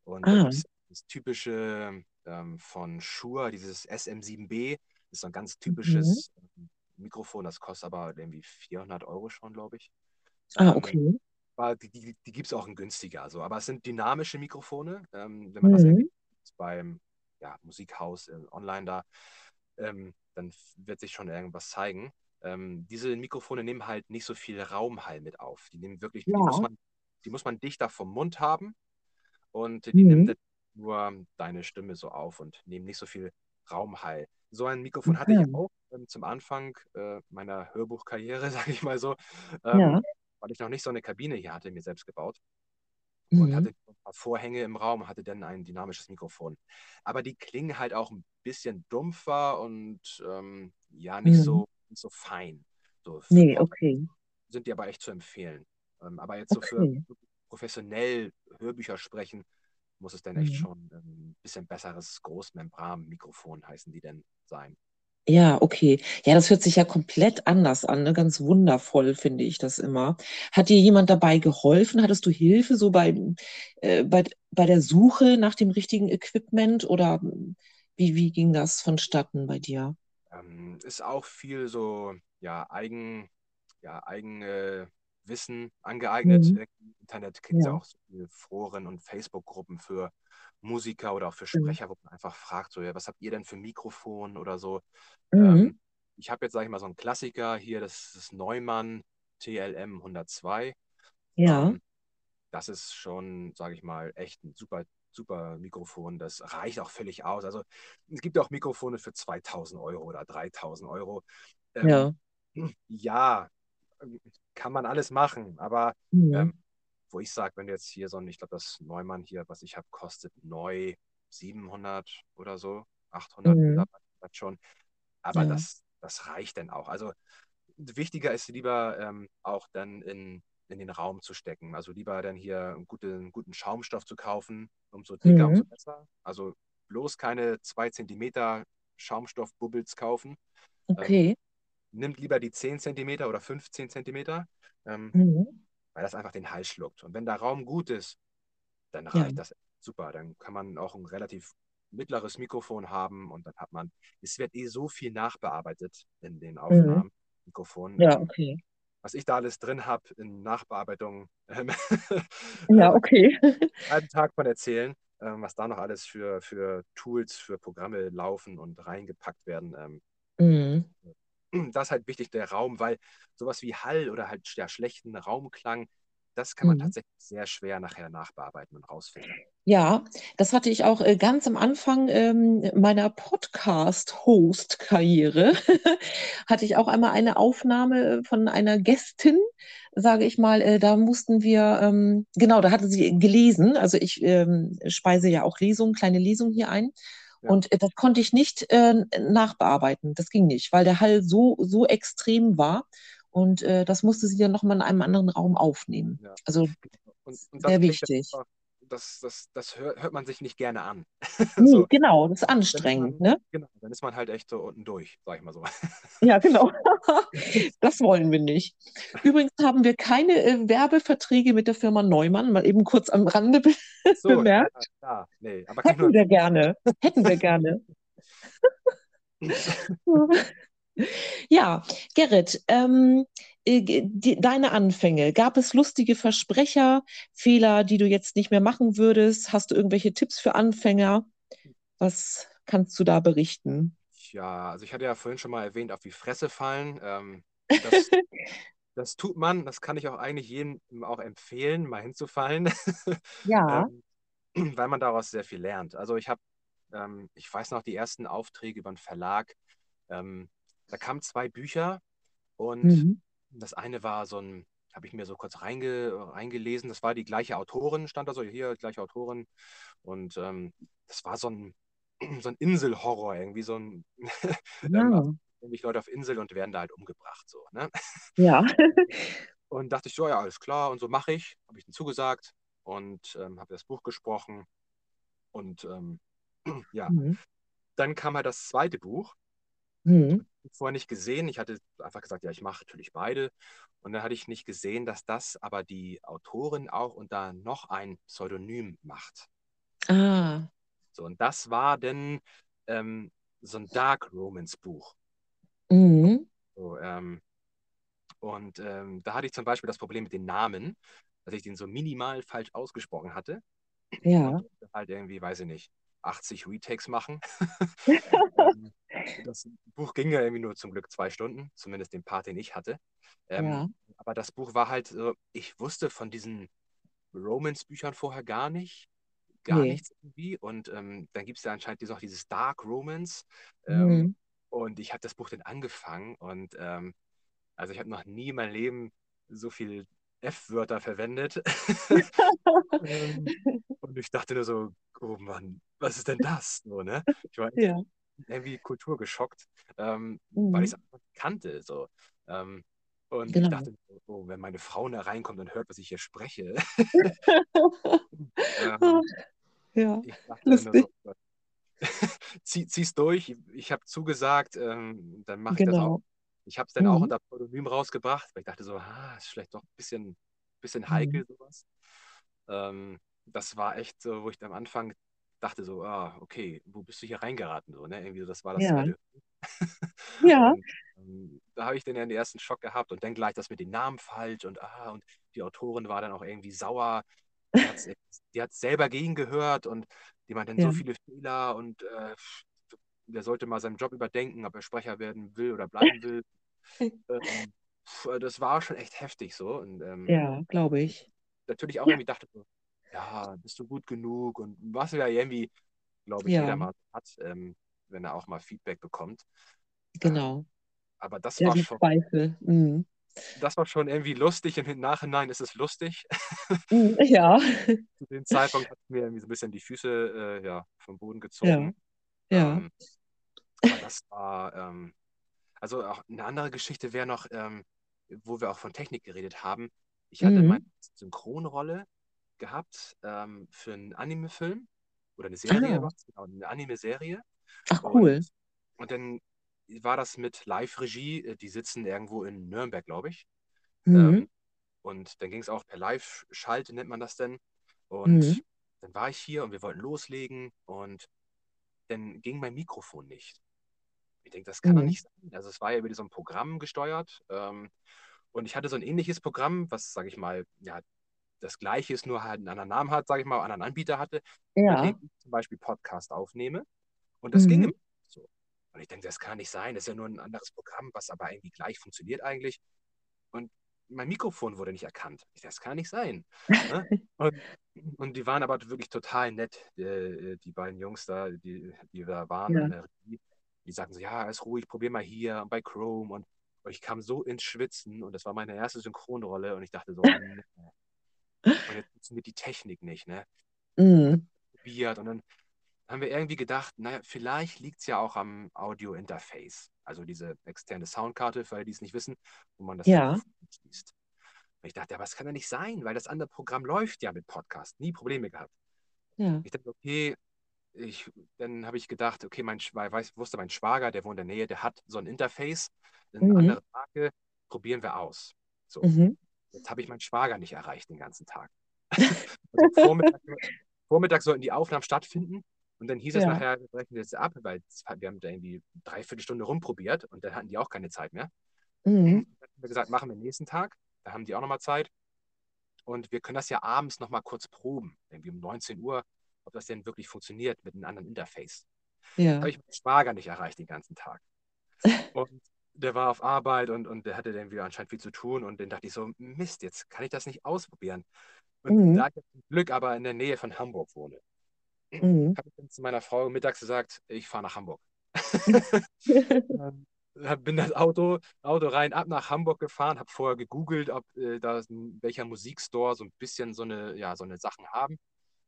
Und Ah, es das typische ähm, von Shure, dieses SM7B, ist so ein ganz mhm. typisches ähm, Mikrofon, das kostet aber irgendwie 400 Euro schon, glaube ich. Ah, Ähm, okay. aber die, die, die gibt es auch in günstiger. Also. Aber es sind dynamische Mikrofone. Ähm, wenn man das Mhm. eingibt beim ja, Musikhaus äh, online da, ähm, dann wird sich schon irgendwas zeigen. Ähm, diese Mikrofone nehmen halt nicht so viel Raumhall mit auf. Die nehmen wirklich, die muss Ja. man, die muss man dichter vom Mund haben und die nehmen Mhm. dann nur deine Stimme so auf und nehmen nicht so viel Raumhall. So ein Mikrofon hatte ich Ja. auch ähm, zum Anfang äh, meiner Hörbuchkarriere, <laughs> sage ich mal so, ähm, Ja. weil ich noch nicht so eine Kabine hier hatte, mir selbst gebaut und Mhm. hatte ein paar Vorhänge im Raum, hatte dann ein dynamisches Mikrofon. Aber die klingen halt auch ein bisschen dumpfer und ähm, ja, nicht Mhm. so, nicht so fein. So Nee, okay. sind die aber echt zu empfehlen. Ähm, aber jetzt so für Okay. professionell Hörbücher sprechen, muss es dann echt Mhm. schon ein bisschen besseres Großmembran-Mikrofon heißen die denn sein. Ja, okay. Ja, das hört sich ja komplett anders an, ne? Ganz wundervoll finde ich das immer. Hat dir jemand dabei geholfen? Hattest du Hilfe so bei, äh, bei, bei der Suche nach dem richtigen Equipment oder wie, wie ging das vonstatten bei dir? Ähm, ist auch viel so, ja, eigen, ja, eigene Wissen angeeignet. Mhm. Im Internet gibt es ja Ja. auch so viele Foren und Facebook-Gruppen für Musiker oder auch für Mhm. Sprecher, wo man einfach fragt, so, ja, was habt ihr denn für Mikrofon oder so. Mhm. Ähm, ich habe jetzt, sage ich mal, so einen Klassiker hier, das ist Neumann TLM 102. Ja. Ähm, das ist schon, sage ich mal, echt ein super, super Mikrofon. Das reicht auch völlig aus. Also es gibt auch Mikrofone für 2000 Euro oder 3000 Euro. Ähm, <clears throat> Ja. ja, kann man alles machen, aber Mhm. ähm, wo ich sage, wenn du jetzt hier so ein, ich glaube, das Neumann hier, was ich habe, kostet neu 700 oder so, 800 Mhm. schon. Aber Ja. das, das reicht dann auch. Also wichtiger ist lieber ähm, auch dann in, in den Raum zu stecken. Also lieber dann hier einen guten, einen guten Schaumstoff zu kaufen, umso dicker, Mhm. umso besser. Also bloß keine 2 cm Schaumstoffbubbles kaufen. Ähm, Okay. Nimmt lieber die 10 cm oder 15 cm, ähm, Mhm. weil das einfach den Hals schluckt. Und wenn der Raum gut ist, dann Ja. reicht das super. Dann kann man auch ein relativ mittleres Mikrofon haben und dann hat man, es wird eh so viel nachbearbeitet in den Mhm. Aufnahmen, Mikrofonen. Ja, okay. was ich da alles drin habe in Nachbearbeitung, ähm, <laughs> Ja, okay. <laughs> einen Tag von erzählen, ähm, was da noch alles für, für Tools, für Programme laufen und reingepackt werden. Ähm, Mhm. <clears throat> das ist halt wichtig, der Raum, weil sowas wie Hall oder halt ja, schlechten Raumklang, das kann man Mhm. tatsächlich sehr schwer nachher nachbearbeiten und rausfiltern. Ja, das hatte ich auch äh, ganz am Anfang ähm, meiner Podcast-Host-Karriere. <laughs> Hatte ich auch einmal eine Aufnahme von einer Gästin, sage ich mal. Äh, da mussten wir, ähm, genau, da hatte sie gelesen. Also ich ähm, speise ja auch Lesungen, kleine Lesungen hier ein. Ja. Und äh, das konnte ich nicht äh, nachbearbeiten. Das ging nicht, weil der Hall so, so extrem war. Und äh, das musste sie dann nochmal in einem anderen Raum aufnehmen. Ja. Also Und, und sehr wichtig. einfach, das, das, das hört, hört man sich nicht gerne an. <laughs> Nee, so, genau, das ist anstrengend, man, ne? genau, dann ist man halt echt so unten durch, sag ich mal so. <laughs> Ja, genau. <laughs> Das wollen wir nicht. Übrigens haben wir keine äh, Werbeverträge mit der Firma Neumann, mal eben kurz am Rande be So, ja, bemerkt. klar, nee, aber Hätten nur wir gerne. Hätten wir gerne. Ja, Gerrit, ähm, äh, die, deine Anfänge. Gab es lustige Versprecher, Fehler, die du jetzt nicht mehr machen würdest? Hast du irgendwelche Tipps für Anfänger? Was kannst du da berichten? Ja, also ich hatte ja vorhin schon mal erwähnt, auf die Fresse fallen. Ähm, <laughs> das, das tut man, das kann ich auch eigentlich jedem auch empfehlen, mal hinzufallen, <laughs> Ja, ähm, weil man daraus sehr viel lernt. Also ich habe, ähm, ich weiß noch, die ersten Aufträge über den Verlag, ähm, da kamen zwei Bücher und mhm. Das eine war so ein, habe ich mir so kurz reinge, reingelesen, das war die gleiche Autorin, stand da so hier, gleiche Autorin und ähm, das war so ein, <clears throat> so ein Inselhorror, irgendwie so ein, <laughs> Ja, nämlich Leute auf Insel und werden da halt umgebracht, so, ne? <laughs> ja. Und dachte ich so, ja, alles klar, und so mache ich, habe ich ihm zugesagt und ähm, habe das Buch gesprochen und ähm, <clears throat> ja, Mhm. dann kam halt das zweite Buch, Mhm. Vorher nicht gesehen. Ich hatte einfach gesagt, ja, ich mache natürlich beide. Und dann hatte ich nicht gesehen, dass das aber die Autorin auch unter noch ein Pseudonym macht. Ah, So, und das war dann ähm, so ein Dark Romance Buch. mhm. So, ähm, und ähm, da hatte ich zum Beispiel das Problem mit den Namen, dass ich den so minimal falsch ausgesprochen hatte. Ja. Und halt irgendwie, weiß ich nicht, 80 Retakes machen. <laughs> Ähm, das Buch ging ja irgendwie nur zum Glück zwei Stunden, zumindest den Part, den ich hatte. Ähm, Ja. aber das Buch war halt so, ich wusste von diesen Romance-Büchern vorher gar nicht, gar Nee. nichts irgendwie. Und ähm, dann gibt es ja anscheinend noch dieses Dark Romance. Ähm, Mhm. und ich habe das Buch dann angefangen und ähm, also ich habe noch nie in meinem Leben so viel F-Wörter verwendet. <laughs> <laughs> Ähm, und ich dachte nur so, oh Mann, was ist denn das? So, ne? Ich war Ja. irgendwie kulturgeschockt, ähm, weil ich Mhm. es einfach nicht kannte. So. Ähm, und ich Genau. dachte, oh, wenn meine Frau da reinkommt und hört, was ich hier spreche. <laughs> <laughs> ähm, Ja, ich dachte lustig. so, oh. <laughs> Zieh, zieh's durch. Ich, ich habe zugesagt, ähm, dann mache ich das auch. Genau. Ich habe es dann auch Mhm. unter Pseudonym rausgebracht, weil ich dachte so, ah, ist vielleicht doch ein bisschen, bisschen Mhm. heikel sowas. Ähm, das war echt so, wo ich am Anfang dachte so, ah, okay, wo bist du hier reingeraten? So, ne? Irgendwie das war das Ja. <laughs> Ja. Und ähm, da habe ich dann ja den ersten Schock gehabt und dann gleich das mit den Namen falsch und ah, und die Autorin war dann auch irgendwie sauer. Die hat <laughs> es selber gegengehört und die meint dann ja. so viele Fehler und äh, der sollte mal seinen Job überdenken, ob er Sprecher werden will oder bleiben will. <laughs> ähm, das war schon echt heftig so. Und, ähm, ja, glaube ich. Natürlich auch ja. irgendwie dachte ja, bist du gut genug und was ja irgendwie, glaube ich, ja. jeder mal hat, ähm, wenn er auch mal Feedback bekommt. Genau. Aber das ja, war schon. Zweifel. Mhm. Das war schon irgendwie lustig und im Nachhinein ist es lustig. Mhm, ja. <laughs> Zu dem Zeitpunkt hat mir irgendwie so ein bisschen die Füße äh, ja, vom Boden gezogen. Ja. ja. Ähm, aber das war, ähm, also auch eine andere Geschichte wäre noch, ähm, wo wir auch von Technik geredet haben. Ich hatte mhm. meine Synchronrolle gehabt ähm, für einen Anime-Film oder eine Serie, ah. genau, eine Anime-Serie. Ach cool. Und, und dann war das mit Live-Regie. Äh, die sitzen irgendwo in Nürnberg, glaube ich. Mhm. Ähm, und dann ging es auch per Live-Schalte, nennt man das denn. Und mhm. dann war ich hier und wir wollten loslegen und dann ging mein Mikrofon nicht. Ich denke, das kann mhm. doch nicht sein. Also es war ja über so ein Programm gesteuert. Ähm, und ich hatte so ein ähnliches Programm, was, sage ich mal, ja, das gleiche ist, nur halt einen anderen Namen hat, sage ich mal, einen anderen Anbieter hatte, ja. mit dem ich zum Beispiel Podcast aufnehme. Und das mhm. ging so. Und ich denke, das kann nicht sein. Das ist ja nur ein anderes Programm, was aber irgendwie gleich funktioniert eigentlich. Und mein Mikrofon wurde nicht erkannt. Ich, das kann nicht sein. Ne? <laughs> und, und, die waren aber wirklich total nett, die, die beiden Jungs da, die, die da waren. Ja. Die, die sagten so, ja, ist ruhig, probier mal hier bei Chrome. Und, und ich kam so ins Schwitzen und das war meine erste Synchronrolle und ich dachte so, <laughs> und jetzt funktioniert die Technik nicht, ne? Mhm. Probiert und dann haben wir irgendwie gedacht, naja, vielleicht liegt es ja auch am Audio-Interface. Also diese externe Soundkarte, für alle, die es nicht wissen, wo man das ja. schließt. Und ich dachte, aber das kann ja nicht sein, weil das andere Programm läuft ja mit Podcast. Nie Probleme gehabt. Ja. Ich dachte, okay, ich, dann habe ich gedacht, okay, mein, weiß, wusste mein Schwager, der wohnt in der Nähe, der hat so ein Interface, eine mhm. andere Marke, probieren wir aus. So. Mhm. Jetzt habe ich meinen Schwager nicht erreicht den ganzen Tag. <laughs> also Vormittag, Vormittag sollten die Aufnahmen stattfinden und dann hieß ja. es nachher, wir brechen das ab, weil wir haben da irgendwie dreiviertel Stunde rumprobiert und dann hatten die auch keine Zeit mehr. Mhm. Dann haben wir gesagt, machen wir nächsten Tag, da haben die auch nochmal Zeit. Und wir können das ja abends nochmal kurz proben, irgendwie um 19 Uhr, ob das denn wirklich funktioniert mit einem anderen Interface. Ja. Habe ich meinen Schwager nicht erreicht den ganzen Tag. <laughs> Und der war auf Arbeit und, und der hatte dann wieder anscheinend viel zu tun und dann dachte ich so, Mist, jetzt kann ich das nicht ausprobieren. Und mhm. da ich zum Glück aber in der Nähe von Hamburg wohne, mhm. habe ich dann zu meiner Frau mittags gesagt, ich fahre nach Hamburg. <laughs> <laughs> bin das Auto, Auto rein ab nach Hamburg gefahren, habe vorher gegoogelt, ob äh, da welcher Musikstore so ein bisschen so eine, ja, so eine Sachen haben.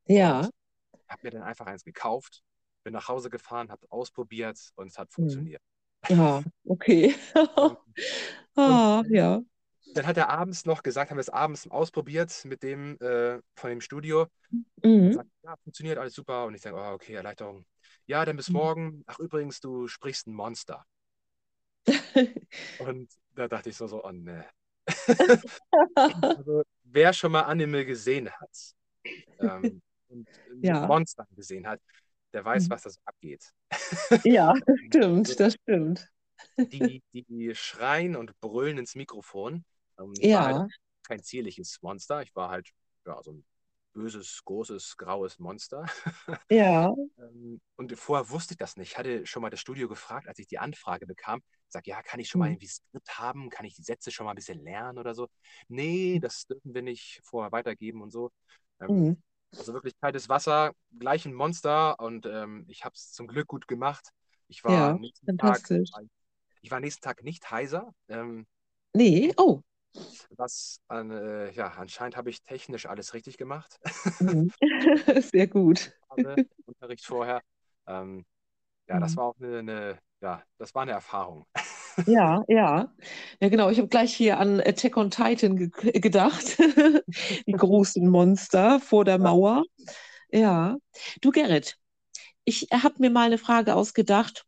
Ja. Habe mir dann einfach eins gekauft, bin nach Hause gefahren, habe ausprobiert und es hat mhm. funktioniert. Ja, okay. <laughs> ah, ja. Dann hat er abends noch gesagt, haben wir es abends ausprobiert mit dem äh, von dem Studio. Mhm. Sagt, ja, funktioniert alles super. Und ich sage, oh, okay, Erleichterung. Ja, dann bis mhm. morgen. Ach, übrigens, du sprichst ein Monster. <laughs> und da dachte ich so, so, oh ne. <laughs> also, wer schon mal Anime gesehen hat ähm, und ja. Monster gesehen hat, der weiß, mhm. was das abgeht. Ja, <laughs> das stimmt, das stimmt. Die, die schreien und brüllen ins Mikrofon. Ähm, ja. Halt kein zierliches Monster. Ich war halt ja, so ein böses, großes, graues Monster. <laughs> Ja. Ähm, und vorher wusste ich das nicht. Ich hatte schon mal das Studio gefragt, als ich die Anfrage bekam. Sag, ja, kann ich schon mal mhm. irgendwie Skript haben? Kann ich die Sätze schon mal ein bisschen lernen oder so? Nee, das dürfen wir nicht vorher weitergeben und so. Ähm, mhm. Also wirklich kaltes Wasser, gleich ein Monster und ähm, ich habe es zum Glück gut gemacht. Ich war, ja, nächsten Tag, ich war nächsten Tag nicht heiser. Ähm, nee, oh. Was an, äh, ja, anscheinend habe ich technisch alles richtig gemacht. Mhm. <laughs> <laughs> Sehr gut. Unterricht vorher. Ähm, ja, das mhm. war auch eine, eine, ja, das war eine Erfahrung. Ja, ja. Ja, genau. Ich habe gleich hier an Attack on Titan ge gedacht. <laughs> Die großen Monster vor der Mauer. Ja. Du, Gerrit, ich habe mir mal eine Frage ausgedacht.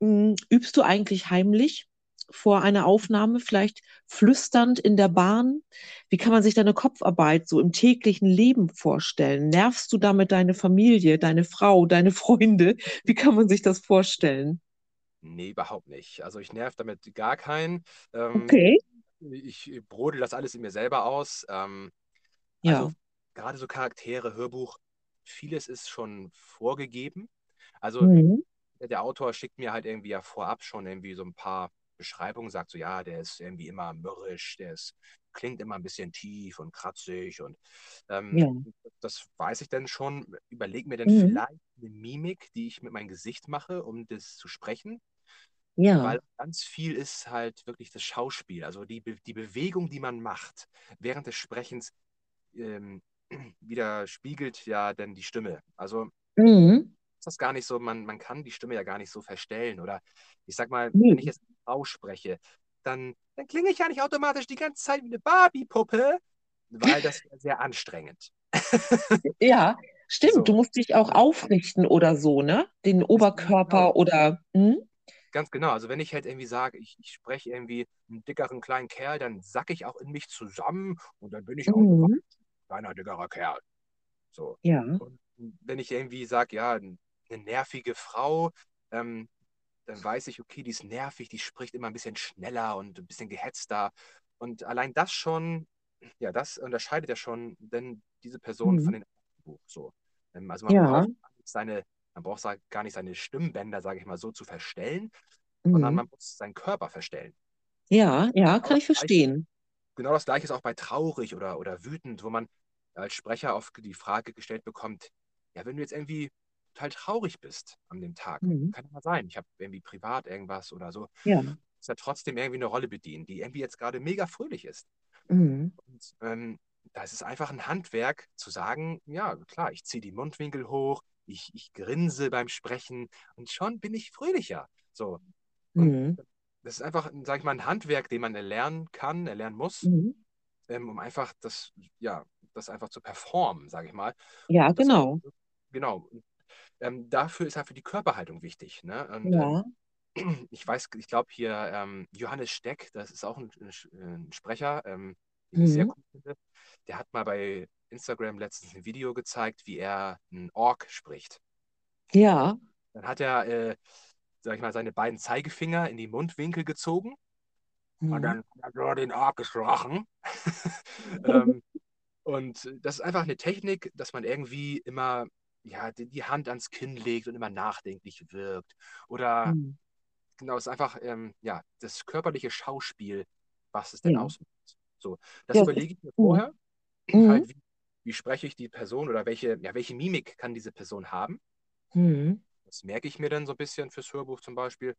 Hm, übst du eigentlich heimlich vor einer Aufnahme, vielleicht flüsternd in der Bahn? Wie kann man sich deine Kopfarbeit so im täglichen Leben vorstellen? Nervst du damit deine Familie, deine Frau, deine Freunde? Wie kann man sich das vorstellen? Nee, überhaupt nicht. Also ich nerv damit gar keinen. Ähm, Okay. ich brodel das alles in mir selber aus. Ähm, Ja. also gerade so Charaktere, Hörbuch, vieles ist schon vorgegeben. Also Mhm. der Autor schickt mir halt irgendwie ja vorab schon irgendwie so ein paar Beschreibungen, sagt so, ja, der ist irgendwie immer mürrisch, der ist, klingt immer ein bisschen tief und kratzig und ähm, Ja. das weiß ich dann schon, überlege mir dann Mhm. vielleicht eine Mimik, die ich mit meinem Gesicht mache, um das zu sprechen, Ja. weil ganz viel ist halt wirklich das Schauspiel, also die, Be die Bewegung, die man macht während des Sprechens, ähm, <clears throat> widerspiegelt ja dann die Stimme. Also Mhm. ist das gar nicht so, man, man kann die Stimme ja gar nicht so verstellen. Oder ich sag mal, Nee. wenn ich jetzt eine Frau spreche, dann, dann klinge ich ja nicht automatisch die ganze Zeit wie eine Barbie-Puppe, weil das wäre sehr anstrengend. <laughs> Ja, stimmt. So. Du musst dich auch aufrichten oder so, ne? Den Oberkörper Genau. oder. Hm? Ganz genau. Also wenn ich halt irgendwie sage, ich, ich spreche irgendwie einen dickeren kleinen Kerl, dann sacke ich auch in mich zusammen und dann bin ich automatisch Mhm. ein kleiner, dickerer Kerl. So. Ja. Und wenn ich irgendwie sage, ja, eine nervige Frau, ähm, dann weiß ich, okay, die ist nervig, die spricht immer ein bisschen schneller und ein bisschen gehetzter. Und allein das schon, ja, das unterscheidet ja schon denn diese Person von Mhm. den Buch. So. Ähm, also man Ja. braucht gar nicht seine, man braucht gar nicht seine Stimmbänder, sage ich mal, so zu verstellen, sondern Mhm. man muss seinen Körper verstellen. Ja, ja, Genau kann ich Gleiche, verstehen. genau das Gleiche ist auch bei traurig oder, oder wütend, wo man als Sprecher oft die Frage gestellt bekommt, ja, wenn du jetzt irgendwie total traurig bist an dem Tag, Mhm. kann mal sein, ich habe irgendwie privat irgendwas oder so, Ja. ist ja trotzdem irgendwie eine Rolle bedienen, die irgendwie jetzt gerade mega fröhlich ist. Mhm. Und ähm, da ist es einfach ein Handwerk zu sagen, ja, klar, ich ziehe die Mundwinkel hoch, ich, ich grinse beim Sprechen und schon bin ich fröhlicher. So. Mhm. das ist einfach, sag ich mal, ein Handwerk, den man erlernen kann, erlernen muss, Mhm. ähm, um einfach das, ja, das einfach zu performen, sage ich mal. Ja, Und das, genau. Und, ähm, dafür ist halt für die Körperhaltung wichtig. Ne? Und Ja. ähm, <clears throat> ich weiß, ich glaube hier ähm, Johannes Steck, das ist auch ein, ein Sprecher, ähm, den ich sehr Mhm. cool finde. Der hat mal bei Instagram letztens ein Video gezeigt, wie er einen Ork spricht. Ja. Dann hat er, äh, sag ich mal, seine beiden Zeigefinger in die Mundwinkel gezogen und Mhm. dann hat er den Ork gesprochen. <laughs> <laughs> ähm, und das ist einfach eine Technik, dass man irgendwie immer ja, die, die Hand ans Kinn legt und immer nachdenklich wirkt. Oder Mhm. genau, es ist einfach ähm, ja, das körperliche Schauspiel, was es denn Ja. ausmacht. So, das Ja, überlege ich mir Mhm. vorher. Mhm. Halt, wie, wie spreche ich die Person oder welche, ja, welche Mimik kann diese Person haben? Mhm. Das merke ich mir dann so ein bisschen fürs Hörbuch zum Beispiel.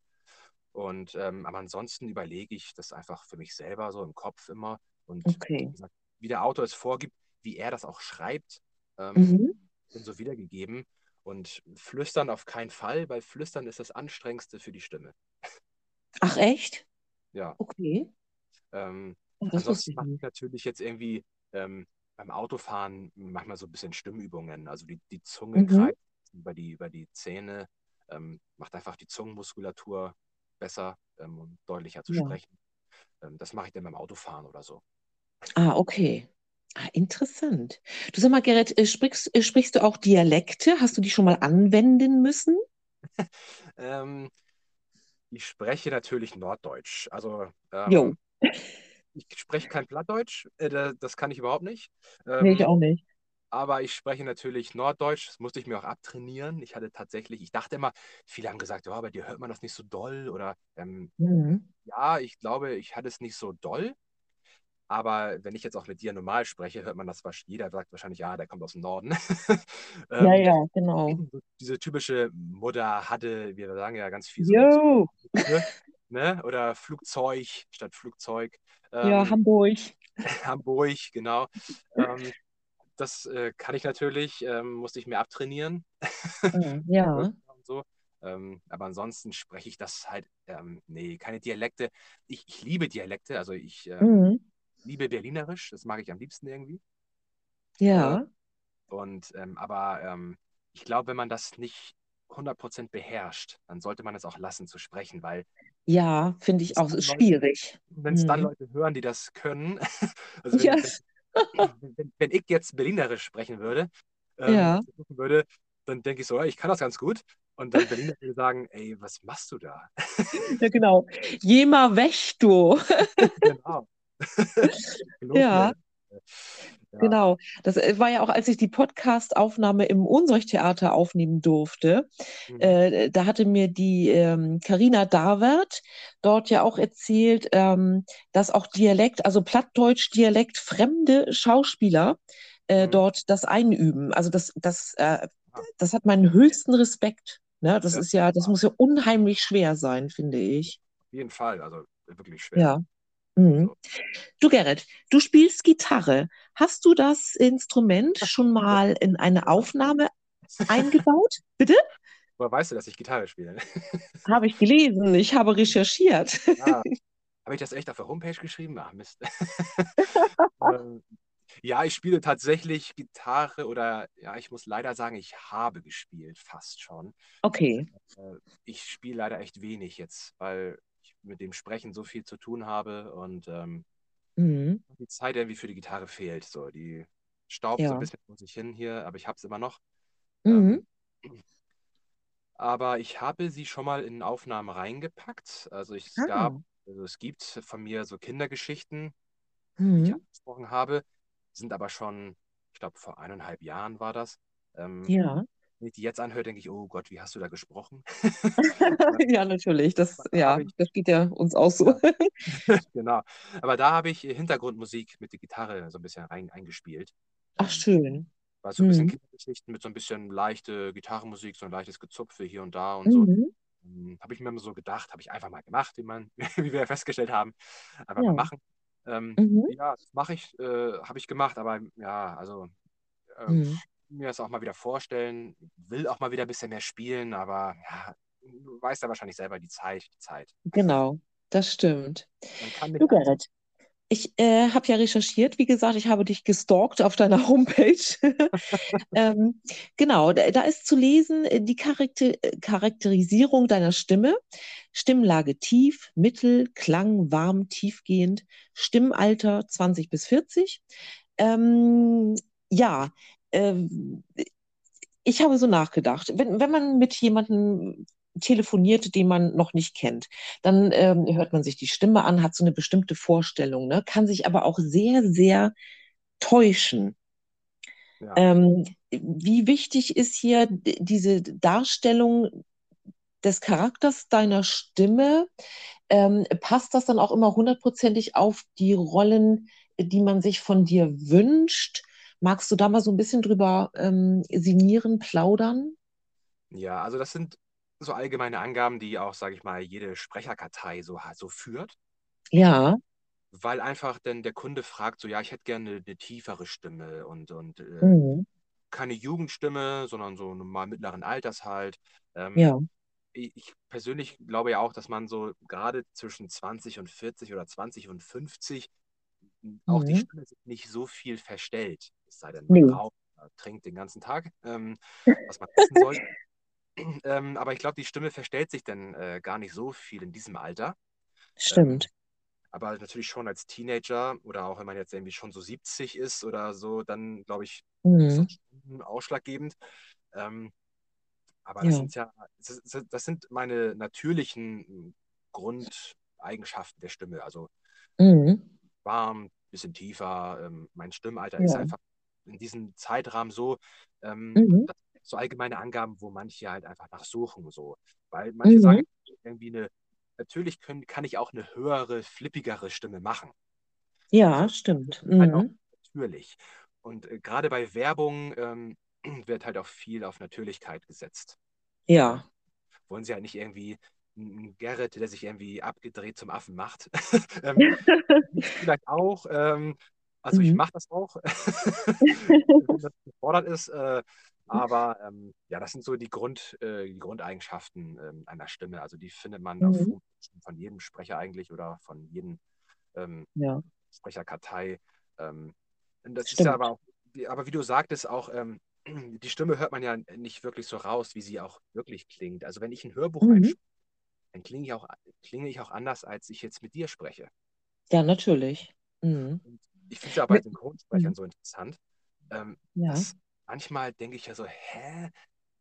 Und ähm, aber ansonsten überlege ich das einfach für mich selber so im Kopf immer. Und wie Okay. gesagt, wie der Autor es vorgibt, wie er das auch schreibt, ähm, Mhm. Sind so wiedergegeben. Und flüstern auf keinen Fall, weil flüstern ist das Anstrengendste für die Stimme. Ach, echt? Ja. Okay. Ähm, wusste ansonsten mache ich natürlich jetzt irgendwie ähm, beim Autofahren manchmal so ein bisschen Stimmübungen. Also die, die Zunge Mhm. kreist über die, über die Zähne, ähm, macht einfach die Zungenmuskulatur besser ähm, und deutlicher zu Ja. sprechen. Ähm, das mache ich dann beim Autofahren oder so. Ah, okay. Ah, interessant. Du sag mal, Gerrit, äh, sprichst, äh, sprichst du auch Dialekte? Hast du die schon mal anwenden müssen? <laughs> Ähm, ich spreche natürlich Norddeutsch. Also Jo. ähm, ich spreche kein Plattdeutsch, äh, da- das kann ich überhaupt nicht. Nee, ich Ähm, auch nicht. Aber ich spreche natürlich Norddeutsch, das musste ich mir auch abtrainieren. Ich hatte tatsächlich, ich dachte immer, viele haben gesagt, ja, bei dir hört man das nicht so doll. Oder ähm, Mhm. ja, ich glaube, ich hatte es nicht so doll. Aber wenn ich jetzt auch mit dir normal spreche, hört man das, wahrsch- jeder sagt wahrscheinlich, ja, der kommt aus dem Norden. <laughs> Ja, ähm, ja, genau. so diese typische Mutter hatte, wir sagen ja ganz viel so, ne? Oder Flugzeug statt Flugzeug. Ja, Ähm, Hamburg. <laughs> Hamburg, genau. Ähm, das äh, kann ich natürlich, ähm, musste ich mir abtrainieren. Ah, <laughs> Ja. so. Ähm, aber ansonsten spreche ich das halt, ähm, nee, keine Dialekte. Ich, ich liebe Dialekte, also ich ähm, Mhm. Liebe Berlinerisch, das mag ich am liebsten irgendwie. Ja. Und ähm, aber ähm, ich glaube, wenn man das nicht 100% beherrscht, dann sollte man es auch lassen zu sprechen, weil Ja, finde ich auch, ist schwierig. wenn es dann Mhm. Leute hören, die das können, <laughs> also wenn, Ja. wenn, wenn, wenn ich jetzt Berlinerisch sprechen würde, ähm, Ja. würde, dann denke ich so, ich kann das ganz gut. Und dann Berliner würde sagen, ey, was machst du da? Ja, genau. Jema Wächto. <laughs> genau. <laughs> Ja. Ja. Genau. Das äh, war ja auch, als ich die Podcast-Aufnahme im Unseuchtheater aufnehmen durfte. Mhm. Äh, da hatte mir die Karina Davert dort ja auch erzählt, ähm, dass auch Dialekt, also Plattdeutsch, Dialekt, fremde Schauspieler äh, Mhm. dort das einüben. Also das, das, äh, das hat meinen höchsten Respekt. Ne? Das Ja. ist ja, das muss ja unheimlich schwer sein, finde ich. Auf jeden Fall, also wirklich schwer. Ja. Mhm. Du, Gerrit, du spielst Gitarre. Hast du das Instrument schon mal in eine Aufnahme eingebaut? Bitte? Woher weißt du, dass ich Gitarre spiele? <laughs> Habe ich gelesen. Ich habe recherchiert. Ah, habe ich das echt auf der Homepage geschrieben? Ach, Mist. <laughs> Ähm, ja, ich spiele tatsächlich Gitarre oder ja, ich muss leider sagen, ich habe gespielt, fast schon. Okay. Äh, Ich spiele leider echt wenig jetzt, weil mit dem Sprechen so viel zu tun habe und ähm, Mhm. die Zeit irgendwie für die Gitarre fehlt. So, die staubt so Ja. ein bisschen vor sich hin hier, aber ich habe es immer noch. Mhm. Ähm, aber ich habe sie schon mal in Aufnahmen reingepackt. Also ich, es Ah. gab, also es gibt von mir so Kindergeschichten, die ich Mhm. angesprochen habe, sind aber schon, ich glaube, vor eineinhalb Jahren war das. Ähm, Ja. Wenn ich die jetzt anhöre, denke ich, oh Gott, wie hast du da gesprochen? <laughs> Ja, natürlich. Das, Da ja, ich, das geht ja uns auch so. <laughs> <laughs> genau. Aber da habe ich Hintergrundmusik mit der Gitarre so ein bisschen rein, eingespielt. Ach, Ähm, schön. war so ein bisschen Mhm. Kindergeschichten mit so ein bisschen leichte Gitarrenmusik, so ein leichtes Gezupfe hier und da und so. Mhm. Ähm, Habe ich mir immer so gedacht, habe ich einfach mal gemacht, wie man, wie wir festgestellt haben, einfach mal Ja. machen. Ähm, Mhm. ja, das mache ich, äh, habe ich gemacht, aber ja, also äh, Mhm. Mir das auch mal wieder vorstellen, will auch mal wieder ein bisschen mehr spielen, aber ja, du weißt ja wahrscheinlich selber die Zeit, die Zeit. Genau, das stimmt. Du. Gerrit, ich äh, habe ja recherchiert. Wie gesagt, ich habe dich gestalkt auf deiner <laughs> Homepage. <laughs> Ähm, genau, da, da ist zu lesen äh, die Charakter äh, Charakterisierung deiner Stimme. Stimmlage tief, mittel, Klang warm, tiefgehend, Stimmalter 20 bis 40. Ähm, ja, ähm, ich habe so nachgedacht, wenn, wenn man mit jemandem telefoniert, den man noch nicht kennt, dann ähm, hört man sich die Stimme an, hat so eine bestimmte Vorstellung, ne? Kann sich aber auch sehr, sehr täuschen. Ja. Ähm, wie wichtig ist hier diese Darstellung des Charakters deiner Stimme? Ähm, passt das dann auch immer hundertprozentig auf die Rollen, die man sich von dir wünscht? Magst du da mal so ein bisschen drüber ähm, sinnieren, plaudern? Ja, also das sind so allgemeine Angaben, die auch, sage ich mal, jede Sprecherkartei so, so führt. Ja, weil einfach dann der Kunde fragt, so ja, ich hätte gerne eine tiefere Stimme und, und äh, mhm. keine Jugendstimme, sondern so mal mittleren Alters halt. Ähm, Ja, ich ich persönlich glaube ja auch, dass man so gerade zwischen 20 und 40 oder 20 und 50 auch die mhm. Stimme nicht so viel verstellt. Es sei denn, man Nee, raucht, trinkt den ganzen Tag, ähm, was man wissen sollte. <clears throat> Ähm, aber ich glaube, die Stimme verstellt sich dann äh, gar nicht so viel in diesem Alter. Ähm, stimmt. aber natürlich schon als Teenager oder auch wenn man jetzt irgendwie schon so 70 ist oder so, dann glaube ich, ist Mhm. das ausschlaggebend. Ähm, aber das Ja, sind ja, das, ist- das sind meine natürlichen Grundeigenschaften der Stimme. Also mhm. warm, bisschen tiefer. Ähm, mein Stimmalter ist Ja, einfach in diesem Zeitrahmen so. Ähm, mhm. so allgemeine Angaben, wo manche halt einfach nachsuchen. So. Weil manche sagen Mhm. irgendwie eine, natürlich können, kann ich auch eine höhere, flippigere Stimme machen. Ja, So, stimmt. halt Mhm. natürlich. Und äh, gerade bei Werbung ähm, <clears throat> wird halt auch viel auf Natürlichkeit gesetzt. Ja, wollen sie halt nicht irgendwie einen Gerrit, der sich irgendwie abgedreht zum Affen macht. <laughs> ähm, ich <laughs> vielleicht auch. Ähm, also ich mhm. mache das auch, <laughs> <laughs> wenn das gefordert ist. Äh, aber ähm, ja, das sind so die, Grund, äh, die Grundeigenschaften ähm, einer Stimme. Also die findet man Mhm. Von jedem Sprecher eigentlich oder von jedem ähm, Ja, Sprecherkartei. Ähm, das ist ja stimmt. aber auch, wie- aber wie du sagtest, auch ähm, <clears throat> die Stimme hört man ja nicht wirklich so raus, wie sie auch wirklich klingt. Also wenn ich ein Hörbuch Mhm. einspreche, dann klinge ich auch, klinge ich auch anders, als ich jetzt mit dir spreche. Ja, natürlich. Mhm. Ich finde es ja bei Mit, Synchronsprechern mhm. so interessant, ähm, Ja, dass manchmal denke ich ja so, hä?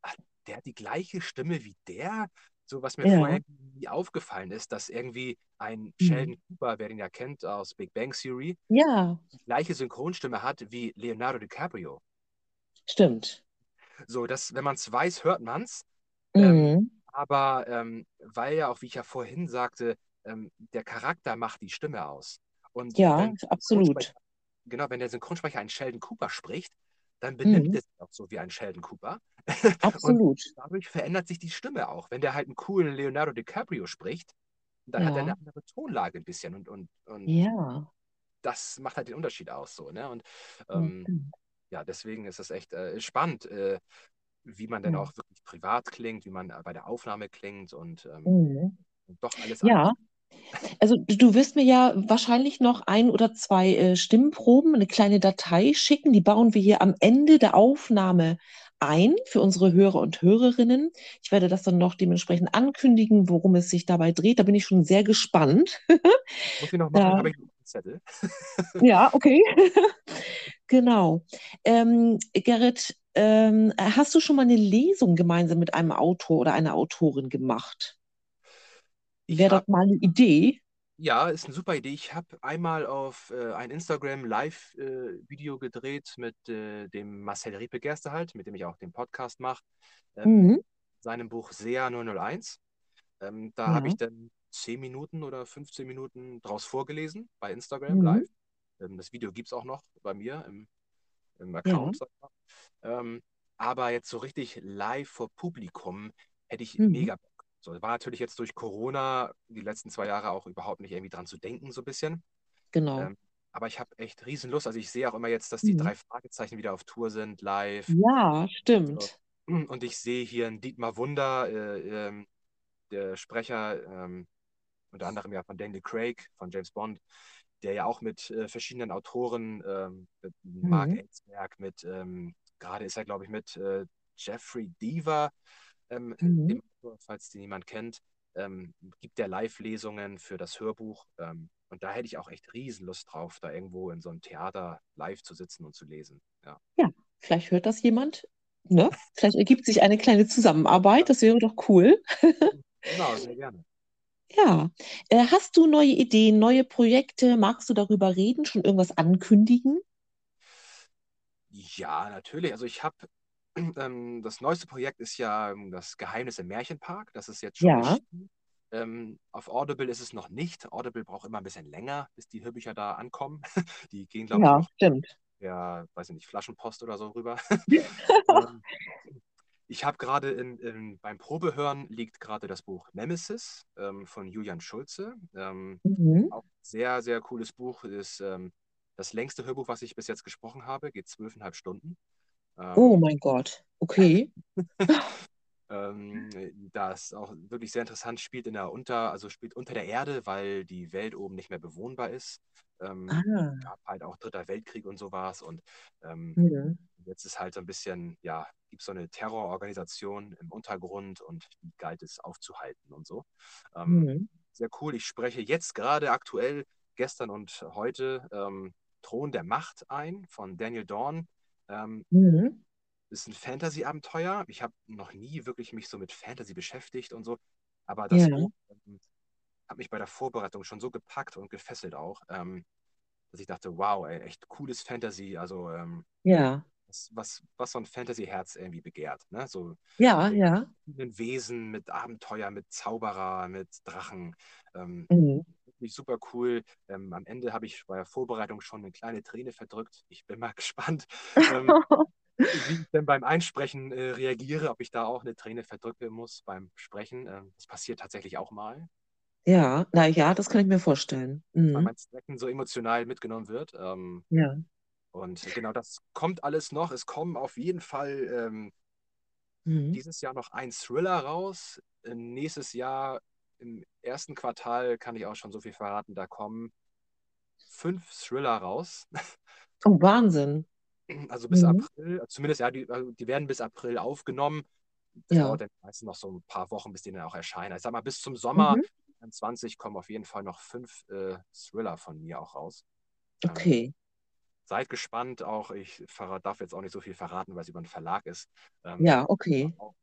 Ach, der hat die gleiche Stimme wie der. So, was mir Ja. vorher nie aufgefallen ist, dass irgendwie ein Mhm. Sheldon Cooper, wer den ja kennt aus Big Bang Theory, Ja, die gleiche Synchronstimme hat wie Leonardo DiCaprio. stimmt. So, das, wenn man es weiß, hört man es. Ähm, Mhm. aber ähm, weil ja auch, wie ich ja vorhin sagte, ähm, der Charakter macht die Stimme aus. Und Ja, absolut. Genau, wenn der Synchronsprecher einen Sheldon Cooper spricht, dann benimmt Mhm. er sich auch so wie ein Sheldon Cooper. <laughs> Und Absolut. dadurch verändert sich die Stimme auch. Wenn der halt einen coolen Leonardo DiCaprio spricht, dann hat er Ja. eine andere Tonlage ein bisschen und, und, und Ja, das macht halt den Unterschied aus so, ne? Und ja, ähm, stimmt. ja, deswegen ist es echt äh, spannend, äh, wie man denn Ja. auch wirklich privat klingt, wie man bei der Aufnahme klingt und ähm, Mhm. doch alles Ja, anders. Also du wirst mir ja wahrscheinlich noch ein oder zwei äh, Stimmproben, eine kleine Datei schicken. Die bauen wir hier am Ende der Aufnahme ein für unsere Hörer und Hörerinnen. Ich werde das dann noch dementsprechend ankündigen, worum es sich dabei dreht. Da bin ich schon sehr gespannt. Muss <laughs> ich noch machen, Ja. habe ich einen Zettel. <laughs> Ja, okay. <laughs> Genau. Ähm, Gerrit, ähm, hast du schon mal eine Lesung gemeinsam mit einem Autor oder einer Autorin gemacht? Ich Wäre habe, das mal eine Idee? ja, ist eine super Idee. Ich habe einmal auf äh, ein Instagram Live-Video gedreht mit äh, dem Marcel Riepe Gerstehalt, mit dem ich auch den Podcast mache, ähm, Mhm. seinem Buch SEA 001. Ähm, da Ja. habe ich dann 10 Minuten oder 15 Minuten draus vorgelesen bei Instagram Mhm. live. Ähm, das Video gibt es auch noch bei mir im, im Ja. Account. sag ich mal. Ähm, aber jetzt so richtig live vor Publikum hätte ich Mhm. mega. So, war natürlich jetzt durch Corona die letzten zwei Jahre auch überhaupt nicht irgendwie dran zu denken, so ein bisschen. Genau. Ähm, aber ich habe echt riesen Lust. Also ich sehe auch immer jetzt, dass die Mhm. drei Fragezeichen wieder auf Tour sind, live. Ja, stimmt. <clears throat> Und ich sehe hier einen Dietmar Wunder, äh, ähm, der Sprecher, ähm, unter anderem ja von Daniel Craig, von James Bond, der ja auch mit äh, verschiedenen Autoren, ähm, mit Mark Mhm. Ellsberg, mit, ähm, gerade ist er, glaube ich, mit äh, Jeffrey Deaver, ähm, Mhm. dem Autor, falls den jemand kennt, ähm, gibt der Live-Lesungen für das Hörbuch. Ähm, und da hätte ich auch echt Riesenlust drauf, da irgendwo in so einem Theater live zu sitzen und zu lesen. Ja. Ja, vielleicht hört das jemand, ne? Vielleicht ergibt sich eine kleine Zusammenarbeit. Das wäre doch cool. <laughs> Genau, sehr gerne. Ja. Äh, hast du neue Ideen, neue Projekte? Magst du darüber reden? Schon irgendwas ankündigen? Ja, natürlich. Also ich habe, ähm, das neueste Projekt ist ja ähm, das Geheimnis im Märchenpark. Das ist jetzt schon Ja. Ähm, auf Audible ist es noch nicht. Audible braucht immer ein bisschen länger, bis die Hörbücher da ankommen. <laughs> Die gehen, glaube ich, Ja, noch stimmt. per, weiß ich nicht, Flaschenpost oder so rüber. <laughs> <laughs> Ähm, ich habe gerade in, in, beim Probehören liegt gerade das Buch Nemesis ähm, von Julian Schulze. Ähm, Mhm. auch sehr, sehr cooles Buch. Ist das längste Hörbuch, was ich bis jetzt gesprochen habe, geht zwölfeinhalb Stunden. Oh Ähm, mein Gott. Okay. <laughs> ähm, das auch wirklich sehr interessant spielt in der Unter, also spielt unter der Erde, weil die Welt oben nicht mehr bewohnbar ist. Ähm, Ah. gab halt auch Dritter Weltkrieg und sowas und ähm, Mhm. jetzt ist halt so ein bisschen, ja, gibt es so eine Terrororganisation im Untergrund und die galt es aufzuhalten und so. Ähm, Mhm. sehr cool. Ich spreche jetzt gerade aktuell, gestern und heute, ähm, Thron der Macht ein von Daniel Dorn. Ähm, Mhm. ist ein Fantasy-Abenteuer. Ich habe noch nie wirklich mich so mit Fantasy beschäftigt und so, aber das Ja. Buch ähm, hat mich bei der Vorbereitung schon so gepackt und gefesselt auch, ähm, dass ich dachte, wow, ey, echt cooles Fantasy, also ähm, Ja. was, was, was so ein Fantasy-Herz irgendwie begehrt, ne? So Ja, mit ja. verschiedenen Wesen, mit Abenteuer, mit Zauberer, mit Drachen. Ähm, Mhm. Wirklich super cool. Ähm, am Ende habe ich bei der Vorbereitung schon eine kleine Träne verdrückt. Ich bin mal <laughs> gespannt, ähm, wie ich denn beim Einsprechen äh, reagiere, ob ich da auch eine Träne verdrücken muss beim Sprechen. Ähm, das passiert tatsächlich auch mal, Ja, na ja, das kann ich mir vorstellen. weil Mhm. mein Sprechen so emotional mitgenommen wird. Ähm, Ja. und genau das kommt alles noch. Es kommen auf jeden Fall ähm, Mhm. dieses Jahr noch ein Thriller raus. Äh, nächstes Jahr im ersten Quartal kann ich auch schon so viel verraten. Da kommen fünf Thriller raus. Oh, Wahnsinn. Also bis Mhm. April, zumindest ja, die, also die werden bis April aufgenommen. Das Ja. dauert dann meistens noch so ein paar Wochen, bis die dann auch erscheinen. Ich sag mal, bis zum Sommer Mhm. 20 kommen auf jeden Fall noch fünf äh, Thriller von mir auch raus. Ähm, Okay. seid gespannt auch. Ich darf jetzt auch nicht so viel verraten, weil es über einen Verlag ist. Ähm, Ja, okay. auch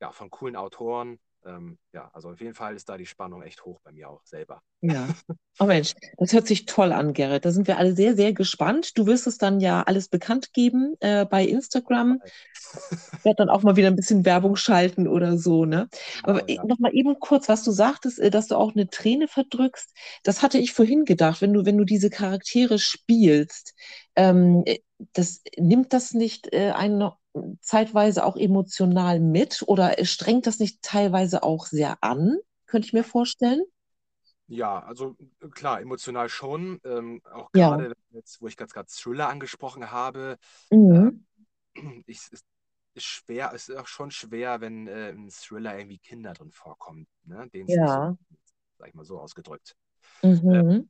ja, von coolen Autoren. Ähm, ja, also auf jeden Fall ist da die Spannung echt hoch bei mir auch selber. Ja. Oh Mensch, das hört sich toll an, Gerrit. Da sind wir alle sehr, sehr gespannt. Du wirst es dann ja alles bekannt geben äh, bei Instagram. Ich werde dann auch mal wieder ein bisschen Werbung schalten oder so, ne? Aber Genau, ja. noch mal eben kurz, was du sagtest, äh, dass du auch eine Träne verdrückst. Das hatte ich vorhin gedacht, wenn du, wenn du diese Charaktere spielst, ähm, äh, das, nimmt das nicht äh, einen noch zeitweise auch emotional mit oder strengt das nicht teilweise auch sehr an? Könnte ich mir vorstellen. Ja, also äh, klar, emotional schon. Ähm, auch Ja. gerade jetzt, wo ich ganz gerade Thriller angesprochen habe, Mhm. ich, es ist schwer, ist auch schon schwer, wenn äh, im Thriller irgendwie Kinder drin vorkommen, ne? Es nicht so, Ja. sag ich mal so ausgedrückt. Mhm.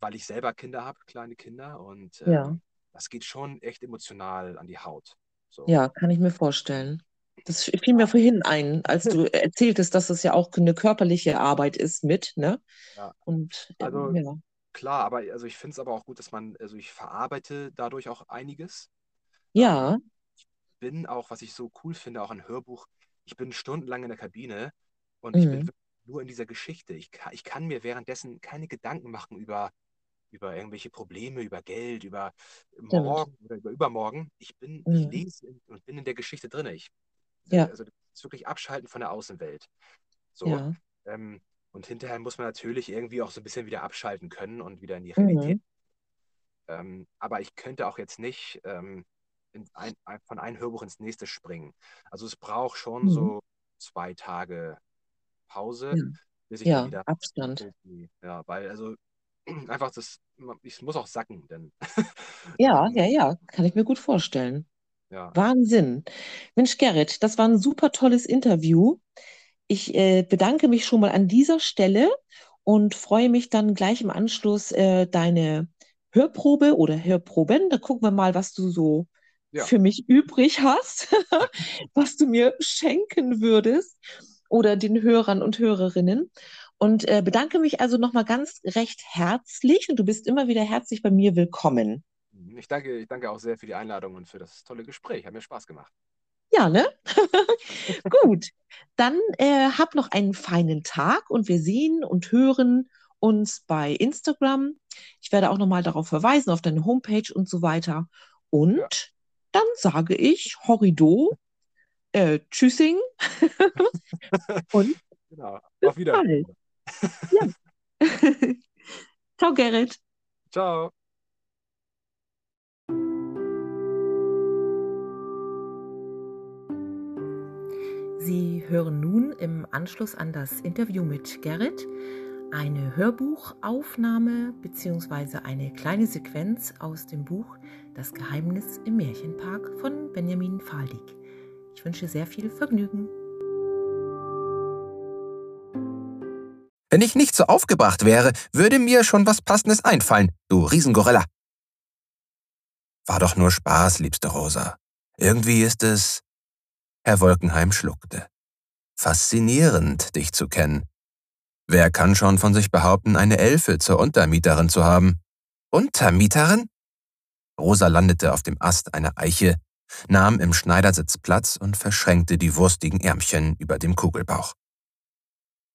Weil ich selber Kinder habe, kleine Kinder, und Ja. ähm, das geht schon echt emotional an die Haut. So. Ja, kann ich mir vorstellen. Das fiel mir vorhin ein, als du <laughs> erzähltest, dass es ja auch eine körperliche Arbeit ist mit, ne? Ja. Und ähm, Also ja. klar, aber also ich finde es aber auch gut, dass man, also ich verarbeite dadurch auch einiges. Ja, Ähm, bin auch, was ich so cool finde, auch ein Hörbuch. Ich bin stundenlang in der Kabine und ich bin mhm. nur in dieser Geschichte. Ich kann, ich kann mir währenddessen keine Gedanken machen über, über irgendwelche Probleme, über Geld, über morgen oder über übermorgen. Ich bin, ich Mhm. lese in- und bin in der Geschichte drin. Ich, Ja, also das ist wirklich Abschalten von der Außenwelt. So. ja. Ähm, und hinterher muss man natürlich irgendwie auch so ein bisschen wieder abschalten können und wieder in die Realität. Mhm. Ähm, aber ich könnte auch jetzt nicht ähm, in ein, ein, von einem Hörbuch ins nächste springen. Also es braucht schon Mhm. so zwei Tage Pause, Ja, bis ich ja, wieder Abstand. ja, weil also <clears throat> einfach das, ich muss auch sacken, denn <laughs> Ja, ähm, ja, ja, kann ich mir gut vorstellen. ja, Wahnsinn. Mensch, Gerrit, das war ein super tolles Interview. Ich äh, bedanke mich schon mal an dieser Stelle und freue mich dann gleich im Anschluss äh, deine Hörprobe oder Hörproben. Da gucken wir mal, was du so ja, für mich übrig hast, <laughs> was du mir schenken würdest oder den Hörern und Hörerinnen. Und äh, bedanke mich also nochmal ganz recht herzlich und du bist immer wieder herzlich bei mir willkommen. ich danke, ich danke auch sehr für die Einladung und für das tolle Gespräch. Hat mir Spaß gemacht. Ja, ne? <laughs> Gut, dann äh, hab noch einen feinen Tag und wir sehen und hören uns bei Instagram. Ich werde auch nochmal darauf verweisen, auf deine Homepage und so weiter. Und Ja, dann sage ich Horrido, äh, Tschüssing <laughs> und genau. Auf Wiedersehen. Ja. <laughs> Ciao, Gerrit. Ciao. Sie hören nun im Anschluss an das Interview mit Gerrit eine Hörbuchaufnahme bzw. eine kleine Sequenz aus dem Buch Das Geheimnis im Märchenpark von Benjamin Faldig. Ich wünsche sehr viel Vergnügen. Wenn ich nicht so aufgebracht wäre, würde mir schon was Passendes einfallen, du Riesengorilla. War doch nur Spaß, liebste Rosa. Irgendwie ist es. Herr Wolkenheim schluckte. Faszinierend, dich zu kennen. Wer kann schon von sich behaupten, eine Elfe zur Untermieterin zu haben? Untermieterin? Rosa landete auf dem Ast einer Eiche, nahm im Schneidersitz Platz und verschränkte die wurstigen Ärmchen über dem Kugelbauch.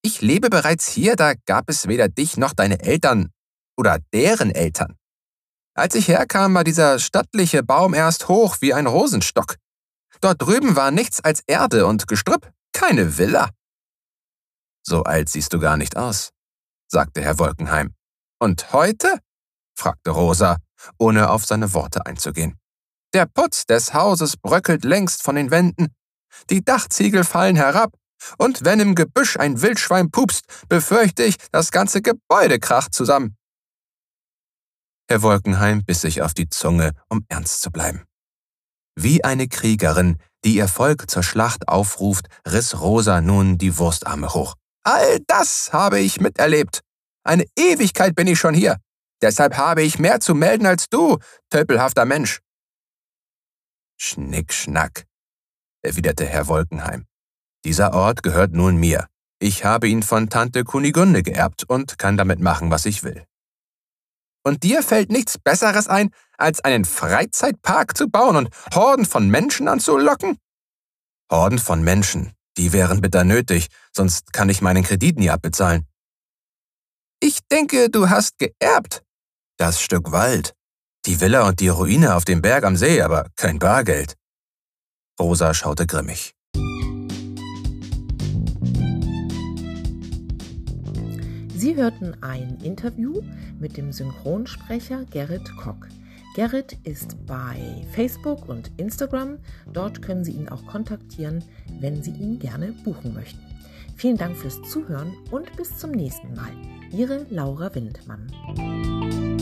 Ich lebe bereits hier, da gab es weder dich noch deine Eltern oder deren Eltern. Als ich herkam, war dieser stattliche Baum erst hoch wie ein Rosenstock. Dort drüben war nichts als Erde und Gestrüpp, keine Villa. So alt siehst du gar nicht aus, sagte Herr Wolkenheim. Und heute? fragte Rosa, ohne auf seine Worte einzugehen. Der Putz des Hauses bröckelt längst von den Wänden. Die Dachziegel fallen herab, und wenn im Gebüsch ein Wildschwein pupst, befürchte ich, das ganze Gebäude kracht zusammen. Herr Wolkenheim biss sich auf die Zunge, um ernst zu bleiben. Wie eine Kriegerin, die ihr Volk zur Schlacht aufruft, riss Rosa nun die Wurstarme hoch. All das habe ich miterlebt. Eine Ewigkeit bin ich schon hier. Deshalb habe ich mehr zu melden als du, tölpelhafter Mensch. Schnickschnack, erwiderte Herr Wolkenheim. Dieser Ort gehört nun mir. Ich habe ihn von Tante Kunigunde geerbt und kann damit machen, was ich will. Und dir fällt nichts Besseres ein, als einen Freizeitpark zu bauen und Horden von Menschen anzulocken? Horden von Menschen, Die wären bitter nötig, sonst kann ich meinen Kredit nie abbezahlen. Ich denke, du hast geerbt. Das Stück Wald. Die Villa und die Ruine auf dem Berg am See, aber kein Bargeld. Rosa schaute grimmig. Sie hörten ein Interview mit dem Synchronsprecher Gerrit Kock. Gerrit ist bei Facebook und Instagram. Dort können Sie ihn auch kontaktieren, wenn Sie ihn gerne buchen möchten. Vielen Dank fürs Zuhören und bis zum nächsten Mal. Ihre Laura Windmann.